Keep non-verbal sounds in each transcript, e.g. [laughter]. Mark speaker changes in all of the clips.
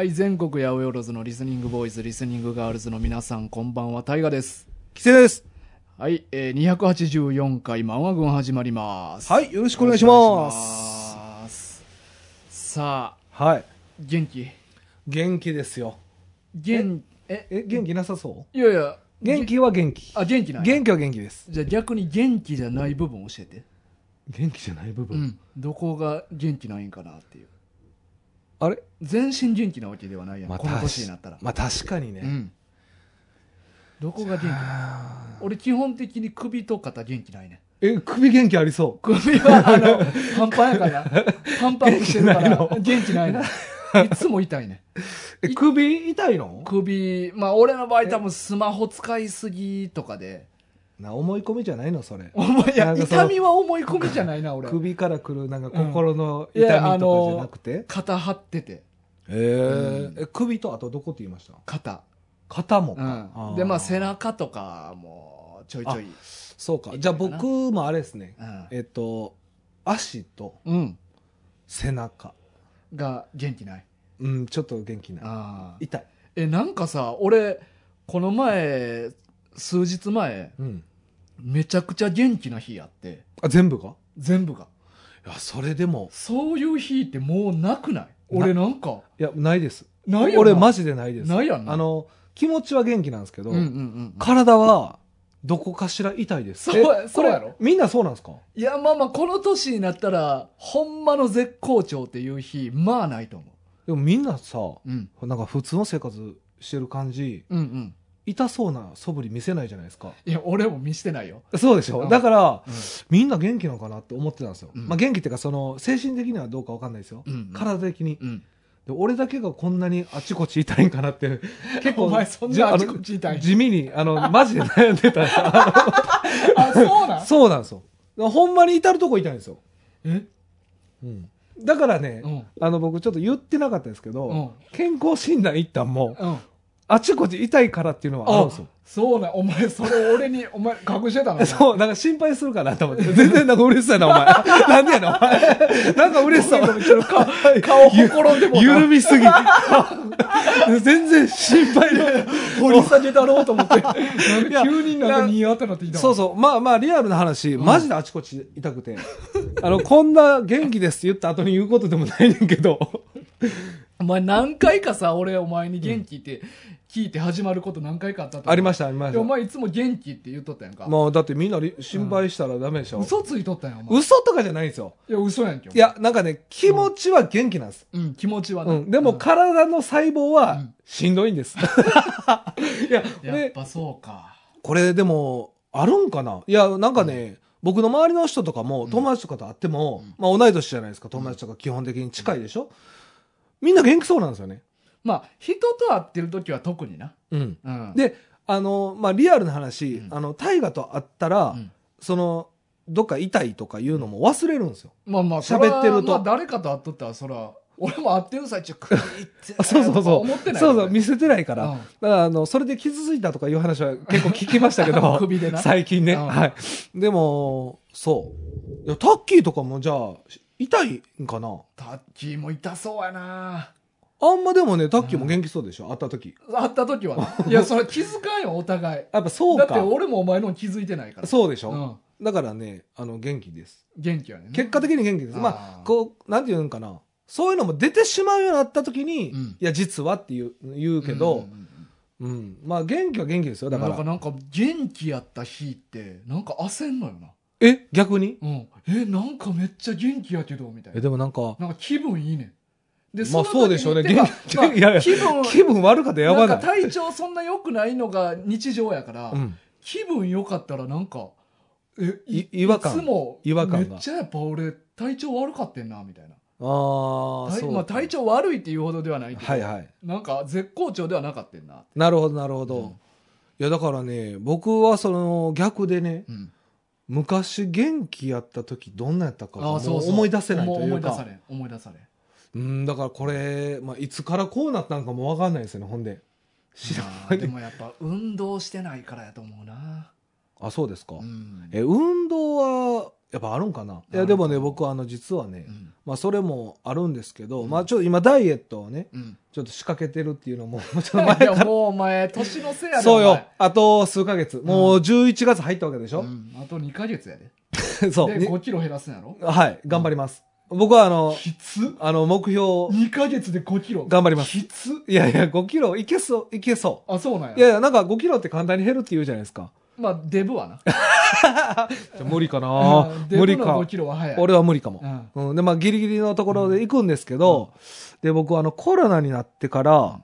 Speaker 1: はい、全国八百万のリスニングボーイズ、リスニングガールズの皆さん、こんばんは、タイガです。
Speaker 2: キセです。
Speaker 1: はい、えー、284回漫画軍始まります。
Speaker 2: はい、よろしくお願いします。
Speaker 1: す。さあ、
Speaker 2: はい。
Speaker 1: 元気？
Speaker 2: 元気ですよ。
Speaker 1: 元、え、
Speaker 2: え、元気なさそう？
Speaker 1: いやいや、
Speaker 2: 元気は元気。
Speaker 1: あ、元気ない？
Speaker 2: 元気は元気です。
Speaker 1: じゃあ逆に元気じゃない部分教えて。
Speaker 2: 元気じゃない部分？
Speaker 1: うん。どこが元気ないんかなっていう。
Speaker 2: あれ？
Speaker 1: 全身元気なわけではないやん、
Speaker 2: まあ
Speaker 1: この年になったら。
Speaker 2: まあ確かにね。
Speaker 1: うん。どこが元気？
Speaker 2: あ
Speaker 1: 俺基本的に首と肩元気ないね
Speaker 2: ーえ、首元気ありそ
Speaker 1: 首はあの [laughs] パンパンやから。パンパンしてるから
Speaker 2: 元
Speaker 1: 元気ないの？いつも痛いね
Speaker 2: う。え、首痛いの？
Speaker 1: 首まあ俺の場合多分スマホ使いすぎとかで
Speaker 2: な、思い込みじゃないのそれ。
Speaker 1: 痛みは思い込みじゃないな俺
Speaker 2: 首からくるなんか心の痛みとかじゃなくて、
Speaker 1: 肩張ってて
Speaker 2: え首とあとどこって言いました？
Speaker 1: 肩、
Speaker 2: 肩も
Speaker 1: う
Speaker 2: か。
Speaker 1: ん、でまあ背
Speaker 2: 中。
Speaker 1: 中とかもちょいちょい
Speaker 2: そうか。じゃあ僕もあれですね。
Speaker 1: うん
Speaker 2: えっと、足と
Speaker 1: うん
Speaker 2: 背中。
Speaker 1: が元気ない？
Speaker 2: うん、ちょっと元気ない。痛い。
Speaker 1: えなんかさ俺この前数日前
Speaker 2: うん。
Speaker 1: めちゃくちゃ元気な日やって。
Speaker 2: あ、全部が？
Speaker 1: 全部が。
Speaker 2: いや、それでも、
Speaker 1: そういう日ってもうなくない？俺なんか。
Speaker 2: いや、ないです。
Speaker 1: ない
Speaker 2: 俺マジでないです。
Speaker 1: ないやんな。
Speaker 2: あの、気持ちは元気なんですけど、
Speaker 1: うんうんうん。
Speaker 2: 体は、どこかしら痛いです。
Speaker 1: そう
Speaker 2: え
Speaker 1: そうやろ。
Speaker 2: みんなそうなんですか？
Speaker 1: いやまあまあこの年になったらほんまの絶好調っていう日まあないと思
Speaker 2: でもみんなさ、
Speaker 1: ううん。
Speaker 2: なんか普通の生活してる感じ、
Speaker 1: うんうん
Speaker 2: 痛そうな素振り見せないじゃないですか。
Speaker 1: いや俺も見してないよ、
Speaker 2: そうでしょ、
Speaker 1: うん。
Speaker 2: だから、
Speaker 1: うん。
Speaker 2: みんな元気なのかなって思ってたんですよ。
Speaker 1: うん。
Speaker 2: まあ元気っていうか、その、精神的にはどうかわかんないですよ。
Speaker 1: うんうん。
Speaker 2: 体的に。
Speaker 1: うん、
Speaker 2: で俺だけがこんなにあちこち痛いんかなって、[laughs] 結構、
Speaker 1: お前そんなあちこち痛い。
Speaker 2: 地味に、あの、[laughs] マジで悩んでた。あ
Speaker 1: あそうなん？
Speaker 2: の [laughs] そうなんですよ。ほんまに至るとこ痛いんですよ。
Speaker 1: え？
Speaker 2: うん。だからね、
Speaker 1: うん。
Speaker 2: あの、僕ちょっと言ってなかったですけど、
Speaker 1: うん。
Speaker 2: 健康診断行ったんも、
Speaker 1: うん
Speaker 2: あちこち痛いからっていうのはあるん
Speaker 1: あ
Speaker 2: ですよ。
Speaker 1: そうなんお前それ俺にお前隠してたの？[laughs]
Speaker 2: そう、なんか心配するかなと思って。全然なんか嬉しそうやな、お前。[laughs] なんでやねん、お前。なんか嬉しそう。
Speaker 1: 顔ほころんでも
Speaker 2: 緩みすぎ。全然心配の。[laughs]
Speaker 1: 掘り下げだろうと思って急になんか似合ってなってきたわ
Speaker 2: そうそう。まあまあ、リアルな話、マジであちこち痛くて。あの、こんな元気ですって言った後に言うことでもないねんけど。
Speaker 1: お前何回かさ俺お前に元気って聞いて始まること何回かあったと
Speaker 2: ありました、ありまし
Speaker 1: でお
Speaker 2: た。
Speaker 1: 前いつも元気って言っとったやんか、
Speaker 2: もう、だってみんなり心配したらダメでしょ。
Speaker 1: 嘘ついとったやん。お前
Speaker 2: 嘘とかじゃないんですよ。
Speaker 1: いや嘘やんけ
Speaker 2: いや、なんかね、気持ちは元気なんです。
Speaker 1: うん。気持ちはな、
Speaker 2: うん。でも、
Speaker 1: うん。
Speaker 2: 体の細胞は
Speaker 1: うん。
Speaker 2: しんどいんです。[laughs] いや、で、
Speaker 1: やっぱそうか。
Speaker 2: これでも、あるんかな？いや、なんかね、僕の周りの人とかも、
Speaker 1: ん。
Speaker 2: 友達とかと会っても、
Speaker 1: うん。
Speaker 2: まあ同い年じゃないですか、友達とか基本的に近いでしょ、みんな元気そうなんですよね。
Speaker 1: まあ人と会ってる時は特にな、
Speaker 2: うん。
Speaker 1: うん、
Speaker 2: で、あの、まあリアルな話、
Speaker 1: うん
Speaker 2: あの、大河と会ったら、
Speaker 1: うん
Speaker 2: その、どっか痛いとかいうのも忘れるんですよ。
Speaker 1: まあまあ
Speaker 2: 喋ってると
Speaker 1: まあ、誰かと会っとったらそら俺も会ってる最中食い入って
Speaker 2: あ [laughs] そうそうそう。
Speaker 1: 思ってない
Speaker 2: そうそう、見せてないから。
Speaker 1: うん
Speaker 2: だから、あの、それで傷ついたとかいう話は結構聞きましたけど、[laughs]
Speaker 1: 首でな [laughs]
Speaker 2: 最近ね。
Speaker 1: うん
Speaker 2: はい。でも、そう。いや、タッキーとかもじゃあ、痛いんかな？
Speaker 1: タッキーも痛そうやな
Speaker 2: あんまでもね、タッキーも元気そうでしょ、会った時。
Speaker 1: 会った時はないやそれ気づかんよお互い。
Speaker 2: やっぱそう
Speaker 1: だって
Speaker 2: か。
Speaker 1: 俺もお前のに気づいてないから。
Speaker 2: そうでしょ、
Speaker 1: うん。
Speaker 2: だからね、あの、元気です。
Speaker 1: 元気やね
Speaker 2: 結果的に元気です。まあ、こう、なんて言うんかな。そういうのも出てしまうようになった時に、
Speaker 1: うん。
Speaker 2: いや、実はって言う言うけど、
Speaker 1: うんうん
Speaker 2: うん、まあ、元気は元気ですよ、
Speaker 1: うん
Speaker 2: だか。
Speaker 1: なんからなんか元気やった日ってなんか焦んのよな。
Speaker 2: え、逆に？
Speaker 1: うん。えなんかめっちゃ元気やけどみたい
Speaker 2: え、
Speaker 1: な
Speaker 2: でもなんか、
Speaker 1: なんか気分いいねんで
Speaker 2: まあそうでしょうね
Speaker 1: まあ
Speaker 2: いやいや
Speaker 1: 気分
Speaker 2: 気分悪かったらやばない。
Speaker 1: なんか体調そんな良くないのが日常やから、
Speaker 2: うん。
Speaker 1: 気分良かったらなんかえ
Speaker 2: い違和感
Speaker 1: いつも
Speaker 2: 違和感が
Speaker 1: めっちゃやっぱ俺体調悪かってんなみたいな
Speaker 2: ああ、そう。
Speaker 1: 体まあ、体調悪いっていうほどではないけど、
Speaker 2: はいはい。
Speaker 1: なんか絶好調ではなかったんな、
Speaker 2: なるほど、なるほど。
Speaker 1: うん
Speaker 2: いや、だからね、僕はその逆でね、
Speaker 1: うん、
Speaker 2: 昔元気やった時どんなやったか思い出せないというか。
Speaker 1: 思い出されん思い出されん
Speaker 2: うん、だからこれ、まあ、いつからこうなったんかもわかんないですよね、ほんで。知ら
Speaker 1: ま
Speaker 2: ないで。
Speaker 1: もやっぱ運動してないからやと思うな、
Speaker 2: あ、そうですか。
Speaker 1: うん
Speaker 2: え、運動はやっぱあるんかな？い
Speaker 1: あ
Speaker 2: や、でもね、僕、あの、実はね、
Speaker 1: うん
Speaker 2: まあ、それもあるんですけど、
Speaker 1: うん
Speaker 2: まあ、ちょっと今、ダイエットをね、
Speaker 1: うん。
Speaker 2: ちょっと仕掛けてるっていうのも、[laughs] ちょっと前から。
Speaker 1: もうお前、年のせいやで
Speaker 2: そうよ。あと数ヶ月。もう11月入ったわけでしょ、
Speaker 1: うんあと2ヶ月やで。[laughs]
Speaker 2: そう。
Speaker 1: で、
Speaker 2: に
Speaker 1: 5キロ減らすんやろ？
Speaker 2: はい、頑張ります。僕は、あの、
Speaker 1: きつ
Speaker 2: あの、目標、
Speaker 1: 2ヶ月で5キロ。
Speaker 2: 頑張ります
Speaker 1: きつ
Speaker 2: いやいや、5キロ？いけそう、いけそ
Speaker 1: あ、そうなん
Speaker 2: う。
Speaker 1: や。
Speaker 2: いやいや、なんか5キロって簡単に減るって言うじゃないですか。
Speaker 1: まあ、デブはな。[laughs]
Speaker 2: じゃ無理かな [laughs]
Speaker 1: うんデ
Speaker 2: 無理か
Speaker 1: ブの5。キロは。
Speaker 2: 俺は無理かも
Speaker 1: う。ん。
Speaker 2: うん。で、まあ、ギリギリのところで行くんですけど、で、僕、あの、コロナになってから、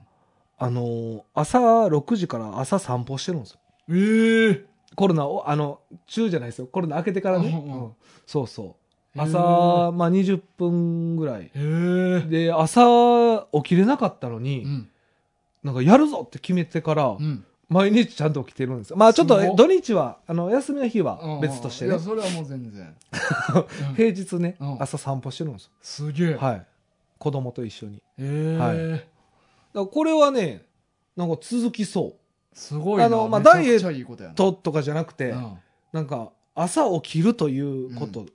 Speaker 2: あのー朝6時から朝散歩してるんですよ。
Speaker 1: ええ。
Speaker 2: コロナを、あの、中じゃないですよ。コロナ明けてからね。
Speaker 1: うん
Speaker 2: そうそう。朝、まあ、20分ぐらい。で、朝起きれなかったのに、
Speaker 1: うん。
Speaker 2: なんかやるぞって決めてから、
Speaker 1: うん。
Speaker 2: 毎日ちゃんと起きてるんですよ。まあちょっと土日は、あの、休みの日は
Speaker 1: うん
Speaker 2: 別としてね
Speaker 1: いや、。それはもう全然。う [laughs] ん
Speaker 2: 平日ね
Speaker 1: う、ん
Speaker 2: 朝散歩してるんです
Speaker 1: すげえ。
Speaker 2: よ。はい。子供と一緒に。
Speaker 1: へ
Speaker 2: はいこれはね、なんか続きそ
Speaker 1: すごいな。
Speaker 2: あのまあ
Speaker 1: めちゃくちゃいいことやな
Speaker 2: う。と、とかじゃなくて、
Speaker 1: うん
Speaker 2: なんか、朝起きるということ、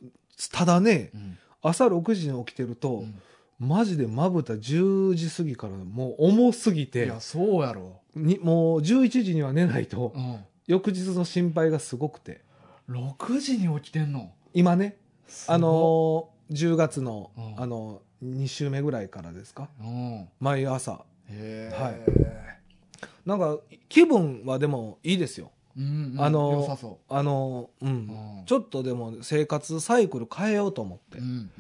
Speaker 2: ただね、
Speaker 1: うん
Speaker 2: 朝6時に起きてると、
Speaker 1: うん
Speaker 2: マジでまぶた10時過ぎからもう重すぎて
Speaker 1: いや、、そうやろ。
Speaker 2: にもう11時には寝ないと
Speaker 1: う、ん。
Speaker 2: 翌日の心配がすごくて。
Speaker 1: 6時に起きてんの？
Speaker 2: 今ね、あのー、10月の、
Speaker 1: うん
Speaker 2: あの、2週目ぐらいからですか？
Speaker 1: うん。
Speaker 2: 毎朝。
Speaker 1: へえ。
Speaker 2: はいなんか、気分はでもいいですよ。
Speaker 1: うんうん。
Speaker 2: あの
Speaker 1: 良さそ
Speaker 2: あの、うん。ちょっとでも生活サイクル変えようと思って
Speaker 1: うん。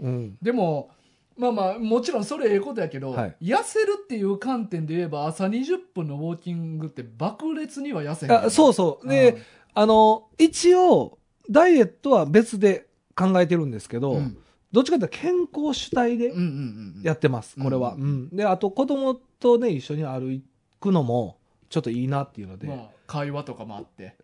Speaker 1: うん。でも、まあまあ、もちろんそれええことやけど、
Speaker 2: はい
Speaker 1: 痩せるっていう観点で言えば、朝20分のウォーキングって爆裂には痩せへんやん。
Speaker 2: あそうそう。で、あの、一応、ダイエットは別で考えてるんですけど、どっちかというと健康主体で。やってます、これは。
Speaker 1: う
Speaker 2: うんん。で、あと子供とね、一緒に歩くのも、ちょっといいなっていうので、
Speaker 1: まあ、会話とかもあって。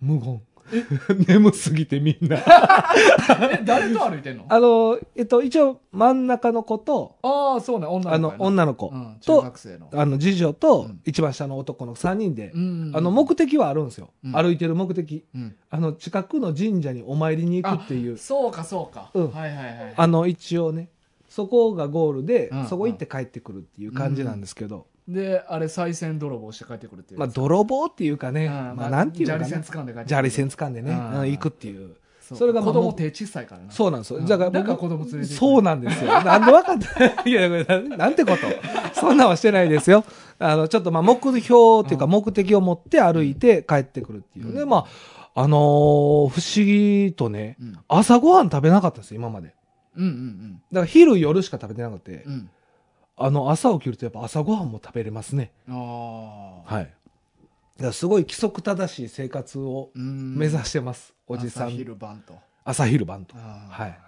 Speaker 2: 無言。[laughs] 眠すぎてみんな。[laughs]
Speaker 1: え、誰と歩いてんの？
Speaker 2: あの、えっと、一応真ん中の子と、
Speaker 1: ああ、そうね、女
Speaker 2: あの
Speaker 1: の子や、な
Speaker 2: 女の子
Speaker 1: うん、中
Speaker 2: と、
Speaker 1: 学生の。
Speaker 2: あの、次女と
Speaker 1: うん、
Speaker 2: 一番下の男の3人で、
Speaker 1: うん
Speaker 2: あの、目的はあるんですよ。
Speaker 1: うん
Speaker 2: 歩いてる目的。
Speaker 1: うん
Speaker 2: あの、近くの神社にお参りに行くっていう、
Speaker 1: そうか、そうか。
Speaker 2: うん
Speaker 1: はいはいはい。
Speaker 2: あの、一応ね、そこがゴールで、
Speaker 1: うん
Speaker 2: そこ行って帰ってくるっていう感じなんですけど、
Speaker 1: で、あれ、賽銭泥棒して帰ってくるっていう。
Speaker 2: まあ、泥棒っていうかね、
Speaker 1: うん
Speaker 2: まあ、なんていうか
Speaker 1: 砂利線
Speaker 2: ね、
Speaker 1: 掴んで帰ってくる。
Speaker 2: 砂利線掴んでね、
Speaker 1: うん
Speaker 2: うん行くっていう。
Speaker 1: そ
Speaker 2: れがまあ
Speaker 1: 子供手小さいからな。
Speaker 2: そうなんですよ。
Speaker 1: うん
Speaker 2: だから僕
Speaker 1: 子供連れて
Speaker 2: そうなんですよ。なんでわかった [laughs] いや、ななんてこと？そんなんはしてないですよ。あの、ちょっとまあ目標っていうか
Speaker 1: うん
Speaker 2: 目的を持って歩いて帰ってくるっていう。
Speaker 1: うん
Speaker 2: で、まあ、あのー不思議とね、
Speaker 1: うん。
Speaker 2: 朝ごはん食べなかったです、今まで。
Speaker 1: うんうん
Speaker 2: だから昼夜しか食べてなくて、
Speaker 1: うん。うん。
Speaker 2: あの、朝起きるとやっぱ朝ごはんも食べれますね。
Speaker 1: ああ。
Speaker 2: はい。だからすごい規則正しい生活を
Speaker 1: うん
Speaker 2: 目指してます。おじさ
Speaker 1: 朝
Speaker 2: ん。
Speaker 1: 昼晩と。
Speaker 2: 朝昼晩と。はい。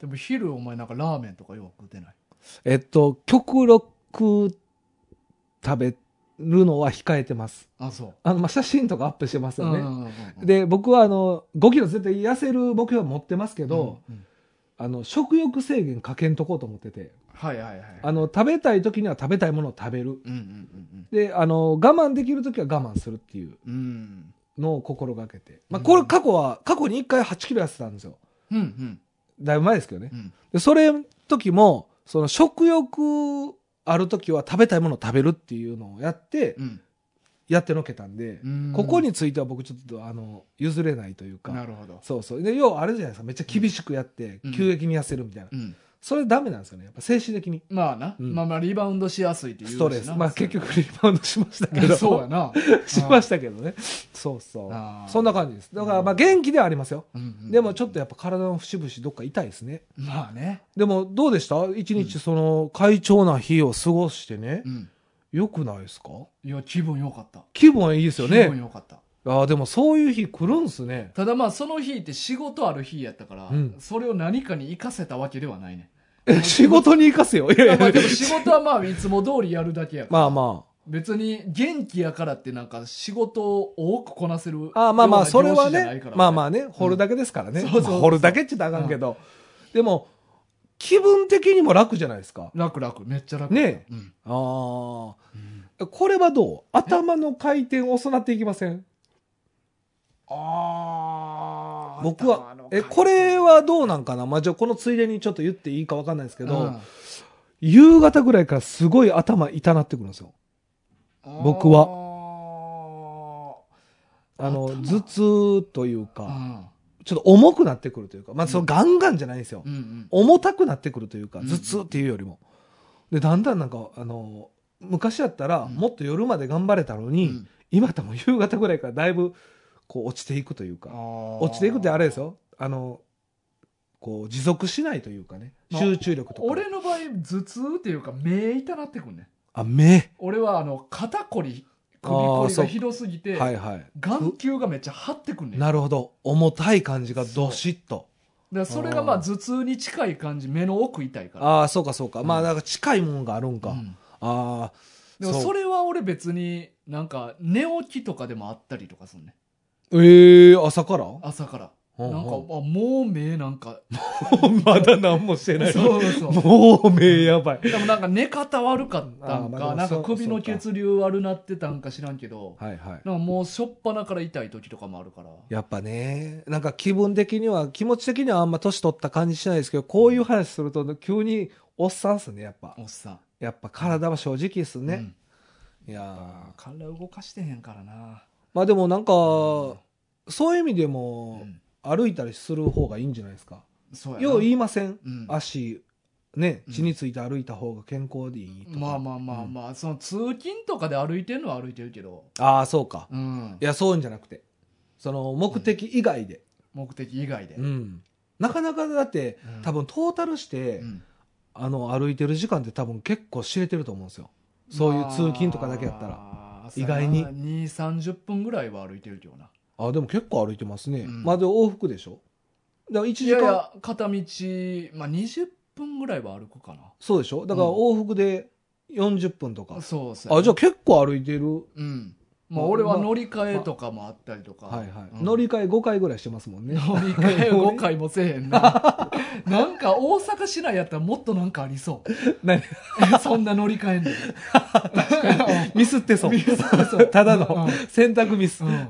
Speaker 1: でも昼お前なんかラーメンとかよく食ってない？
Speaker 2: えっと、極力食べるのは控えてます。
Speaker 1: あ、そう。
Speaker 2: あの、まあ、写真とかアップしてますよね。で、僕はあの、5キロ絶対痩せる目標は持ってますけど、
Speaker 1: うんうん
Speaker 2: あの、食欲制限かけんとこうと思ってて、
Speaker 1: はいはいはい。
Speaker 2: あの、食べたい時には食べたいものを食べる。
Speaker 1: うんうん
Speaker 2: で、あの、我慢できる時は我慢するっていう
Speaker 1: うんうん。
Speaker 2: のを心がけて。まあ、
Speaker 1: うん
Speaker 2: これ過去は、過去に1回8キロ痩せたんですよ。
Speaker 1: うんうん
Speaker 2: だいぶ前ですけどね。
Speaker 1: うん。
Speaker 2: で、それ時も、その食欲ある時は食べたいものを食べるっていうのをやって、
Speaker 1: うん
Speaker 2: やってのけたんで、
Speaker 1: うん
Speaker 2: ここについては僕ちょっとあの譲れないというか
Speaker 1: なるほど。
Speaker 2: そうそうで要はあれじゃないですかめっちゃ厳しくやって、
Speaker 1: うん
Speaker 2: 急激に痩せるみたいな、
Speaker 1: うん。
Speaker 2: それダメなんですよね。やっぱ精神的に。
Speaker 1: まあな、
Speaker 2: うん。
Speaker 1: まあまあリバウンドしやすいっていう
Speaker 2: ストレス。まあ結局リバウンドしましたけど。[laughs]
Speaker 1: そうやな。[laughs]
Speaker 2: しましたけどね。そうそう。そんな感じです。だからまあ元気ではありますよ。
Speaker 1: うんうん
Speaker 2: でもちょっとやっぱ体の節々どっか痛いですね。
Speaker 1: まあね。
Speaker 2: でもどうでした？一日その快調な日を過ごしてね。
Speaker 1: うん。
Speaker 2: よくないですか？
Speaker 1: いや、気分良かった。
Speaker 2: 気分はいいですよ
Speaker 1: 気分
Speaker 2: ね
Speaker 1: 良かった。
Speaker 2: ああでもそういう日来るんすね。
Speaker 1: ただまあその日って仕事ある日やったから、
Speaker 2: うん。
Speaker 1: それを何かに活かせたわけではないね。
Speaker 2: え仕事に生かせよいやいや
Speaker 1: 仕事はまあいつも通りやるだけやから。
Speaker 2: まあま
Speaker 1: 別に元気やからってなんか仕事を多くこなせる
Speaker 2: あ。あまあまあ、それはねまあまあね、掘るだけですからね。
Speaker 1: そうそうそう
Speaker 2: まあ掘るだけって言ったらあかんけど。でも、気分的にも楽じゃないですか。
Speaker 1: 楽楽、めっちゃ楽。
Speaker 2: ね
Speaker 1: うん。
Speaker 2: ああ。これはどう？頭の回転遅なっていきません？
Speaker 1: あ
Speaker 2: 僕は、え、これはどうなんかな？まあ、じゃあこのついでにちょっと言っていいかわかんないですけ
Speaker 1: け
Speaker 2: ど、夕方ぐらいからすごい頭痛なってくるんですよ。僕は。あの、
Speaker 1: 頭。
Speaker 2: 頭痛という
Speaker 1: う
Speaker 2: か、
Speaker 1: ん。
Speaker 2: ちょっと重くなってくるというか、まあ、そのガンガンじゃないんですよ。
Speaker 1: うんうん。
Speaker 2: 重たくなってくるというか、
Speaker 1: うん
Speaker 2: 頭痛っていうよりも。で、だんだんなんか、あの、昔やったら、
Speaker 1: うん。
Speaker 2: もっと夜まで頑張れたのに、
Speaker 1: うん。
Speaker 2: 今多分夕方ぐらいからだいぶ、こう、落ちていくというか、落ちていくってあれですよ。あの、こう、持続しないというかね、
Speaker 1: まあ
Speaker 2: 集中力とか。
Speaker 1: 俺の場合頭痛っていうか目痛なってくんね
Speaker 2: あ、目？
Speaker 1: 俺はあの肩こり首こりがひどすぎて
Speaker 2: はいはい。
Speaker 1: 眼球がめっちゃ張ってくんねんだか
Speaker 2: なるほど。重たい感じがどしっと。
Speaker 1: らそれがまあ頭痛に近い感じ目の奥痛いから
Speaker 2: ああ、そうかそうか。
Speaker 1: うん
Speaker 2: まあ、なんか近いもんがあるんか。
Speaker 1: うん
Speaker 2: ああ。
Speaker 1: でも
Speaker 2: そう
Speaker 1: それは俺別になんか寝起きとかでもあったりとかするね
Speaker 2: ええ朝から？
Speaker 1: 朝からなんかあもう目なんか。[laughs]
Speaker 2: まだ何もしてない。
Speaker 1: そうそう。
Speaker 2: もう目やばい。
Speaker 1: でもなんか寝方悪かったんかなんか首の血流悪なってたんか知らんけど
Speaker 2: はいはい。
Speaker 1: なんかもうしょっぱなから痛い時とかもあるから。
Speaker 2: やっぱね、なんか気分的には、気持ち的にはあんま年取った感じしないですけど、こういう話すると急におっさんっすね、やっぱ。
Speaker 1: おっさん。
Speaker 2: やっぱ体は正直っすね。
Speaker 1: うん。
Speaker 2: いやー。
Speaker 1: 体動かしてへんからな。
Speaker 2: まあでもなんか、
Speaker 1: うん。
Speaker 2: そういう意味で
Speaker 1: う
Speaker 2: も、
Speaker 1: ん
Speaker 2: 歩いたりする方がいいんじゃないですか。
Speaker 1: そう
Speaker 2: よう言いません、
Speaker 1: うん
Speaker 2: 足、ね、
Speaker 1: うん
Speaker 2: 血について歩いた方が健康でいいとか。
Speaker 1: まあまあまあまあ、その通勤とかで歩いてるのは歩いてるけど、
Speaker 2: ああ、そうか。
Speaker 1: うん
Speaker 2: い、や、そういうんじゃなくて。その、目的以外で。
Speaker 1: 目的以外で、
Speaker 2: うん。なかなかだって、
Speaker 1: うん
Speaker 2: 多分トータルして、
Speaker 1: うん
Speaker 2: あの、歩いてる時間って多分結構知れてると思うんですよ。そういう通勤とかだけやったら。
Speaker 1: まあ
Speaker 2: 意外に
Speaker 1: 2、30分ぐらいは歩いてるけどな。
Speaker 2: あ、でも結構歩いてますね。
Speaker 1: うん
Speaker 2: まあで往復でしょ？だから1
Speaker 1: い
Speaker 2: 時間、
Speaker 1: やいや、片道、まあ20分ぐらいは歩くか
Speaker 2: そうでしょ？だから
Speaker 1: うん
Speaker 2: 往復で40分とか。
Speaker 1: な。そうそう。
Speaker 2: あ、じゃあ結構歩いてる？
Speaker 1: うん。まあ俺は乗り換えとかもあったりとか。
Speaker 2: はいはい。
Speaker 1: うん
Speaker 2: 乗り換え5回ぐらいしてますもんね。
Speaker 1: 乗り換え5回もせえへんな。[laughs] なんか大阪市内やったらもっとなんかありそう。
Speaker 2: 何？[laughs]
Speaker 1: そんな乗り換えんの。[laughs]
Speaker 2: ミスってそう。
Speaker 1: そう
Speaker 2: ただの
Speaker 1: うん
Speaker 2: 選択ミス。
Speaker 1: うん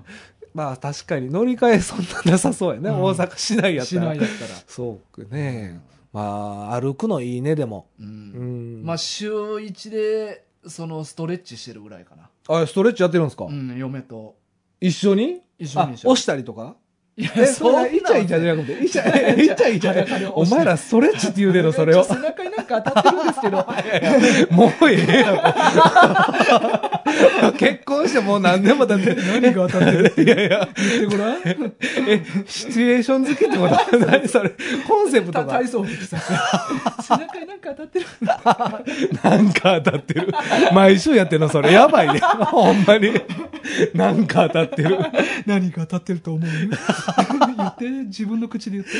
Speaker 2: まあ確かに乗り換えそんななさそうやね。
Speaker 1: うん
Speaker 2: 大阪市内やったら
Speaker 1: 市内。やったら。
Speaker 2: そうね。まあ歩くのいいね、でも。
Speaker 1: う。
Speaker 2: うんん。
Speaker 1: まあ週1で、そのストレッチしてるぐらいかな。
Speaker 2: あ、ストレッチやってるんですか、
Speaker 1: うん、嫁と。
Speaker 2: 一緒に？あ
Speaker 1: 一緒に、
Speaker 2: 押したりとか？
Speaker 1: いや
Speaker 2: え、
Speaker 1: そんな
Speaker 2: それ、イチャイチャじゃなくて、イチャイチャイチャ。お前らストレッチって言うねの、それを。[laughs]
Speaker 1: 背中になんか当たってるんですけど。[laughs]
Speaker 2: もうええやろ。結婚してもう何年も経って。
Speaker 1: 何が当たってる？
Speaker 2: いやいや、
Speaker 1: 言ってごらん。
Speaker 2: え、シチュエーション好きってこと何それコンセプトが
Speaker 1: た体。操服さ。[laughs] 背中になんか当たってる。[laughs]
Speaker 2: なんか当たってる。毎週やってんの、それ。やばいね。ほんまに。なんか当たってる。[laughs]
Speaker 1: 何が当たってると思う？言って、自分の口で言って。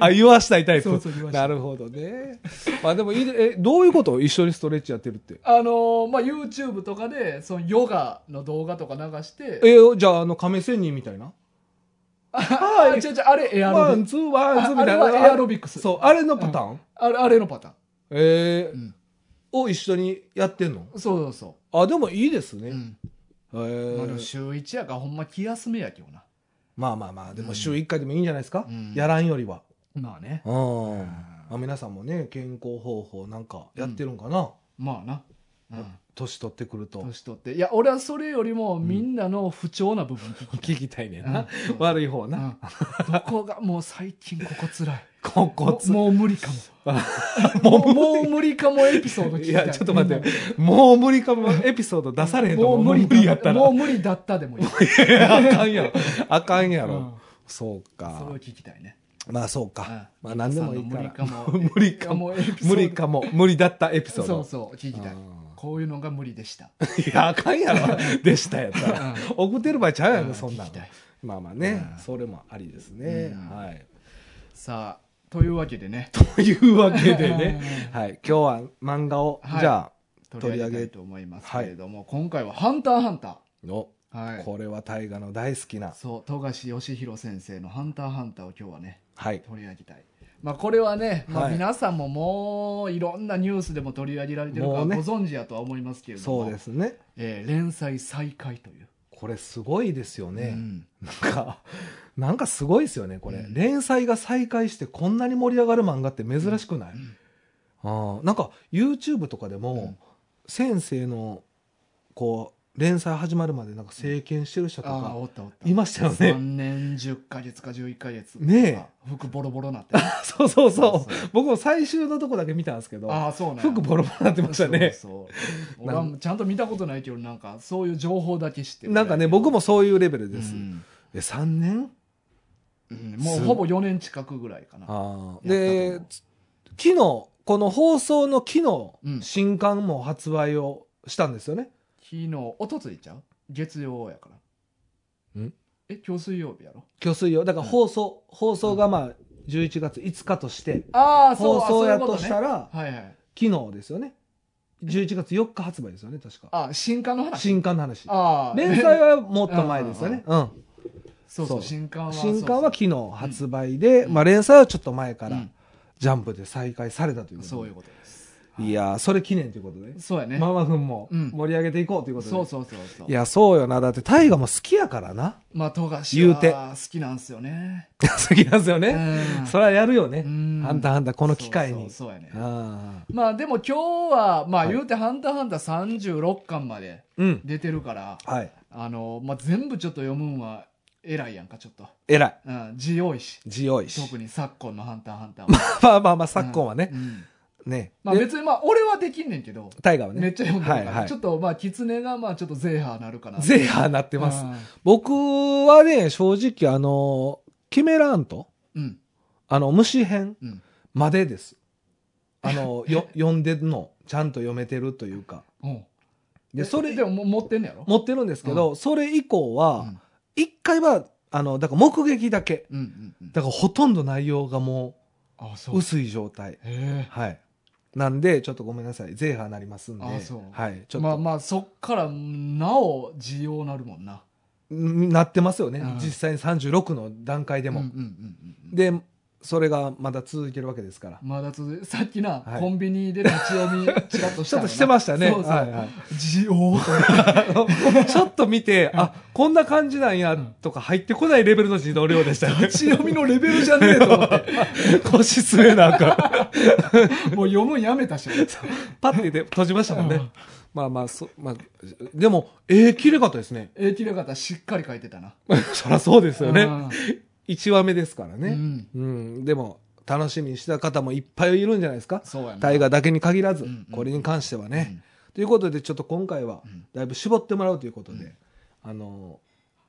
Speaker 2: あ、言わしたいタイプ。
Speaker 1: そうそう言わしたい
Speaker 2: なるほどね。まあでもいいで、え、どういうこと？一緒にストレッチやってるって。
Speaker 1: あのーまあ、YouTube とかで、そのヨガの動画とか流して、
Speaker 2: え、じゃあ、あの、亀仙人みたいな？
Speaker 1: あ、違う違う、あれエアロビ
Speaker 2: ン、ツー、ワン、ツーみたいな？
Speaker 1: ああれはエアロビクス
Speaker 2: そう、あれのパターン、
Speaker 1: あれ、あれのパターン。
Speaker 2: えー
Speaker 1: うん
Speaker 2: を一緒にやってんの？
Speaker 1: そうそうそ
Speaker 2: あ、でもいいです
Speaker 1: う。
Speaker 2: ね。
Speaker 1: うん。
Speaker 2: え
Speaker 1: まあ、で
Speaker 2: ー
Speaker 1: も週1やからほんま気休めやけどな。
Speaker 2: まあまあまあ、でも週1回でもいいんじゃないですか、
Speaker 1: うん
Speaker 2: やらんよりは。
Speaker 1: まあね。
Speaker 2: うん。まあ、皆さんもね、健康方法なんかやってるんかな、
Speaker 1: まあな。うん。
Speaker 2: 年取ってくると。
Speaker 1: 年取って。いや、俺はそれよりもみんなの不調な部分聞き [laughs]
Speaker 2: 聞きたいねん。な。
Speaker 1: うん
Speaker 2: 悪い方な。
Speaker 1: うんどこがもう最近ここ辛い。
Speaker 2: ここつ。
Speaker 1: もう無理かも。[laughs] もうもう無理かもエピソード聞きたい。
Speaker 2: いや、ちょっと待って。もう無理かもエピソード出されへんと。
Speaker 1: もう無理
Speaker 2: もう無理やったら。
Speaker 1: もう無理だったでもいい。[laughs]
Speaker 2: いやあかんやろ。あかんやろ。
Speaker 1: うん
Speaker 2: そう
Speaker 1: それ
Speaker 2: か
Speaker 1: を。聞きたいね。
Speaker 2: まあそう
Speaker 1: うん
Speaker 2: か。まあ何でもいいから。
Speaker 1: 無理かも。
Speaker 2: 無理かも。無理かも。無理だったエピソード。
Speaker 1: そうそう、聞きたい
Speaker 2: あー。
Speaker 1: こういうのが無理でした。[laughs]
Speaker 2: いや、あかんやろ。でしたやったら。送ってる場合ちゃうやろ、そんな。まあまあね
Speaker 1: う、ん
Speaker 2: それもありですね。
Speaker 1: うん
Speaker 2: はい。
Speaker 1: さあ、というわけでね、[laughs]
Speaker 2: というわけでね、はい。今日は漫画を、
Speaker 1: はい
Speaker 2: じゃ
Speaker 1: 取り上げたいと思いますけれども、今回はハンターハンタ
Speaker 2: あ、の、
Speaker 1: ー。はい。
Speaker 2: これは大河の大好きな。
Speaker 1: そう、富樫義弘先生のハンターハンターを今日はね、
Speaker 2: はい。
Speaker 1: 取り上げたい。まあこれはね、まあ
Speaker 2: はい。
Speaker 1: 皆さんももういろんなニュースでも取り上げられてるからご存知やとは思いますけれども、
Speaker 2: そうですね。
Speaker 1: えー連載再開という。
Speaker 2: これすごいですよね。
Speaker 1: うん。
Speaker 2: なんか、なんかすごいですよね、これ。
Speaker 1: うん。
Speaker 2: 連載が再開してこんなに盛り上がる漫画って珍しくない、
Speaker 1: うん。
Speaker 2: あーなんか YouTube とかでも、
Speaker 1: うん。
Speaker 2: 先生のこう連載始まるまでなんか政権してる人と
Speaker 1: ああ
Speaker 2: か
Speaker 1: おったおった。
Speaker 2: いましたよね。
Speaker 1: 3年10ヶ月か11ヶ月
Speaker 2: ねえ。
Speaker 1: 服ボロボロなってね [laughs]
Speaker 2: そうそうそう。僕も最終のとこだけ見たんですけど、
Speaker 1: ああそうね
Speaker 2: 服ボロボロなってましたね。
Speaker 1: そうそう俺はちゃんと見たことないけどなんかそういう情報だけ知ってる。
Speaker 2: なんかね、僕もそういうレベルです。
Speaker 1: うん。
Speaker 2: え、3年？
Speaker 1: うんもうほぼ4年近くぐらいかな。
Speaker 2: あー。
Speaker 1: やったと思う。
Speaker 2: で、昨日、この放送の昨日、
Speaker 1: うん。
Speaker 2: 新刊も発売をしたんですよね。
Speaker 1: 昨日おとついちゃう？月曜やから。
Speaker 2: ん？
Speaker 1: え今日水曜日やろ？
Speaker 2: 今日水曜？だから放送、放送がまあ、11月5日として、
Speaker 1: ああそう
Speaker 2: 放送やとしたら、
Speaker 1: はいはい。
Speaker 2: 昨日ですよね。11月4日発売ですよね、確か。
Speaker 1: あ新刊の話？
Speaker 2: 新刊の話。
Speaker 1: ああ
Speaker 2: 連載はもっと前ですよね。うん。
Speaker 1: そうそう新刊は
Speaker 2: 新刊は昨日発売で、
Speaker 1: うん。
Speaker 2: まあ連載はちょっと前から
Speaker 1: うん、
Speaker 2: ジャンプで再開されたということ
Speaker 1: そういうことです
Speaker 2: いやー、それ記念ということで。
Speaker 1: そうやね
Speaker 2: ママ君も
Speaker 1: うん
Speaker 2: 盛り上げていこうということで。
Speaker 1: そうそうそうそう
Speaker 2: いや、そうよな。だって、大河も好きやからな。
Speaker 1: まあ富樫
Speaker 2: 言うて
Speaker 1: は好きなんすよね [laughs]
Speaker 2: 好きなんですよね。
Speaker 1: うん
Speaker 2: それはやるよね。
Speaker 1: うん
Speaker 2: ハンターハンターこの機会に。
Speaker 1: そうそうそうやね
Speaker 2: あ
Speaker 1: まあでも今日はまあ
Speaker 2: はい
Speaker 1: 言うて「ハンターハンター」36巻まで。出てるから
Speaker 2: はい。
Speaker 1: あの、まあ、全部ちょっと読むんは偉いやんかちょっと、
Speaker 2: 偉い。
Speaker 1: うん、字多いし
Speaker 2: 字多いし。
Speaker 1: 特に昨今の「ハンターハンターは」[laughs]
Speaker 2: まあまあまあ、昨今はね
Speaker 1: う。ん
Speaker 2: ね。
Speaker 1: まあ別にまあ俺はできんねんけど
Speaker 2: 大河はね。
Speaker 1: めっちゃ読んでるから、
Speaker 2: はいはい
Speaker 1: ちょっとまあ狐がまあちょっとゼーハーなるかな
Speaker 2: ゼーハーなってます。
Speaker 1: うん
Speaker 2: 僕はね、正直、あの、キメラント、
Speaker 1: うん
Speaker 2: あの、虫編
Speaker 1: うん
Speaker 2: までです。あの、よ、読んでるの、ちゃんと読めてるというか。
Speaker 1: うん
Speaker 2: で、それ
Speaker 1: で、も持ってんねやろ？
Speaker 2: 持ってるんですけど、それ以降
Speaker 1: う
Speaker 2: は、
Speaker 1: ん
Speaker 2: 一回は、あの、だから目撃だけ。
Speaker 1: うんうんうん
Speaker 2: だからほとんど内容がも
Speaker 1: うう
Speaker 2: 薄い状態。
Speaker 1: へ
Speaker 2: はい。なんで、ちょっとごめんなさい。ゼーハーなりますんで。
Speaker 1: あそう
Speaker 2: はい。ちょっと、
Speaker 1: えまあまあそっからなお需要なるもんな
Speaker 2: うんなってますよね。
Speaker 1: うん
Speaker 2: 実際に36の段階でも。で、それがまだ続いてるわけですから。
Speaker 1: まだ続いさっきな、
Speaker 2: はい。
Speaker 1: コンビニで立ち読みちらっとした [laughs]
Speaker 2: ちょっとしてましたね。
Speaker 1: そうそう、
Speaker 2: はいはい。[laughs] ちょっと見て、あ、こんな感じなんや、とか入ってこないレベルの自動量でしたよ。ね。[laughs]
Speaker 1: 立ち読みのレベルじゃねえと思って。
Speaker 2: 腰据えなんか、
Speaker 1: もう読むんやめたし。
Speaker 2: パッてで閉じましたもんね。
Speaker 1: うん。
Speaker 2: まあまあ、そ、まあ、でも、ええ綺麗かったですね。
Speaker 1: えー、きれかった。しっかり書いてたな。
Speaker 2: そりゃそうですよね。
Speaker 1: うん
Speaker 2: 1話目ですからね。
Speaker 1: うん
Speaker 2: うん。でも、楽しみにした方もいっぱいいるんじゃないですか。大河だけに限らず、
Speaker 1: うんうん
Speaker 2: これに関してはね。
Speaker 1: うん
Speaker 2: ということで、ちょっと今回は
Speaker 1: うん、
Speaker 2: だいぶ絞ってもらうということで、
Speaker 1: うん
Speaker 2: あの